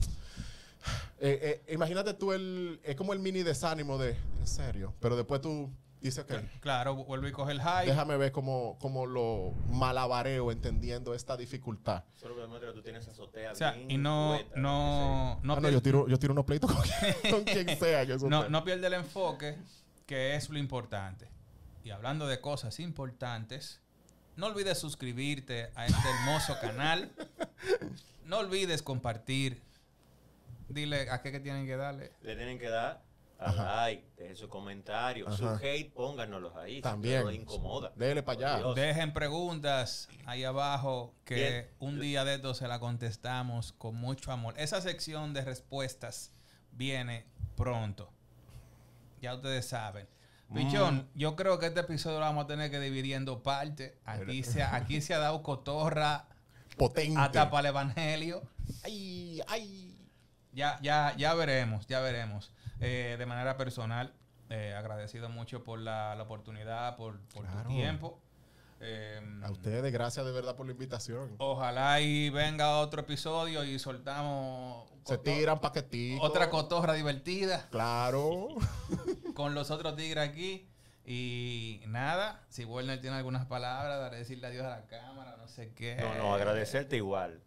eh, eh, imagínate tú el, es como el mini desánimo de, en serio, pero después tú dices, ok,
Claro, vuelve y coge el high.
déjame ver cómo, cómo lo malabareo entendiendo esta dificultad.
Solo que que tú tienes azotea
O sea,
bien
y no,
poeta,
no, no,
Ah, no, yo tiro, yo tiro unos pleitos con, con quien sea. Yo
no, no pierde el enfoque, que es lo importante. Y hablando de cosas importantes, no olvides suscribirte a este hermoso canal. No olvides compartir. Dile a qué que tienen que darle.
Le tienen que dar a
Ajá.
like, dejen sus comentarios, su
Ajá.
hate, pónganoslos ahí. si
También.
no les incomoda.
Dele para allá.
Dejen preguntas ahí abajo que
Bien.
un día de estos se la contestamos con mucho amor. Esa sección de respuestas viene pronto. Ya ustedes saben. Pichón, yo creo que este episodio lo vamos a tener que dividir en dos partes. Aquí se, ha- aquí se ha dado cotorra
Potente.
hasta para el evangelio.
Ay, ay.
Ya, ya, ya veremos, ya veremos. Eh, de manera personal, eh, agradecido mucho por la, la oportunidad, por, por
Claro.
tu tiempo. Eh,
A ustedes, gracias de verdad por la invitación.
Ojalá y venga otro episodio y soltamos
Se tiran paquetitos.
otra cotorra divertida
Claro.
con los otros tigres aquí. Y nada, si Werner tiene algunas palabras, daré decirle adiós a la cámara, no sé qué.
No, no, agradecerte igual.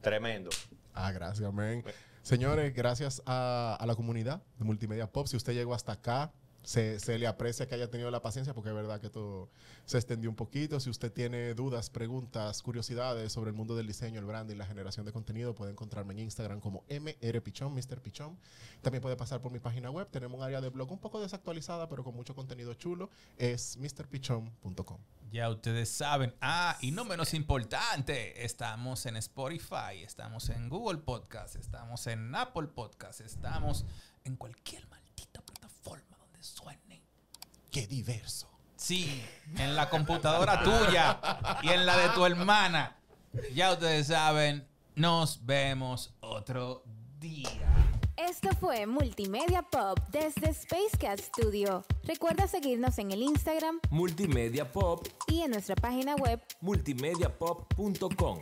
Tremendo.
Ah, gracias, men. Señores, gracias a, a la comunidad de Multimedia Pop. Si usted llegó hasta acá, se, se le aprecia que haya tenido la paciencia porque es verdad que todo se extendió un poquito. Si usted tiene dudas, preguntas, curiosidades sobre el mundo del diseño, el branding, la generación de contenido, puede encontrarme en Instagram como MR Pichón, Mr. Pichón. También puede pasar por mi página web. Tenemos un área de blog un poco desactualizada, pero con mucho contenido chulo. Es mrpichón.com.
Ya ustedes saben. Ah, y no menos importante, estamos en Spotify, estamos en Google Podcast, estamos en Apple Podcast, estamos en cualquier maldita plataforma suene.
¡Qué diverso!
Sí, en la computadora tuya y en la de tu hermana. Ya ustedes saben, nos vemos otro día.
Esto fue Multimedia Pop desde Space Cat Studio. Recuerda seguirnos en el Instagram
Multimedia Pop,
y en nuestra página web
multimediapop.com.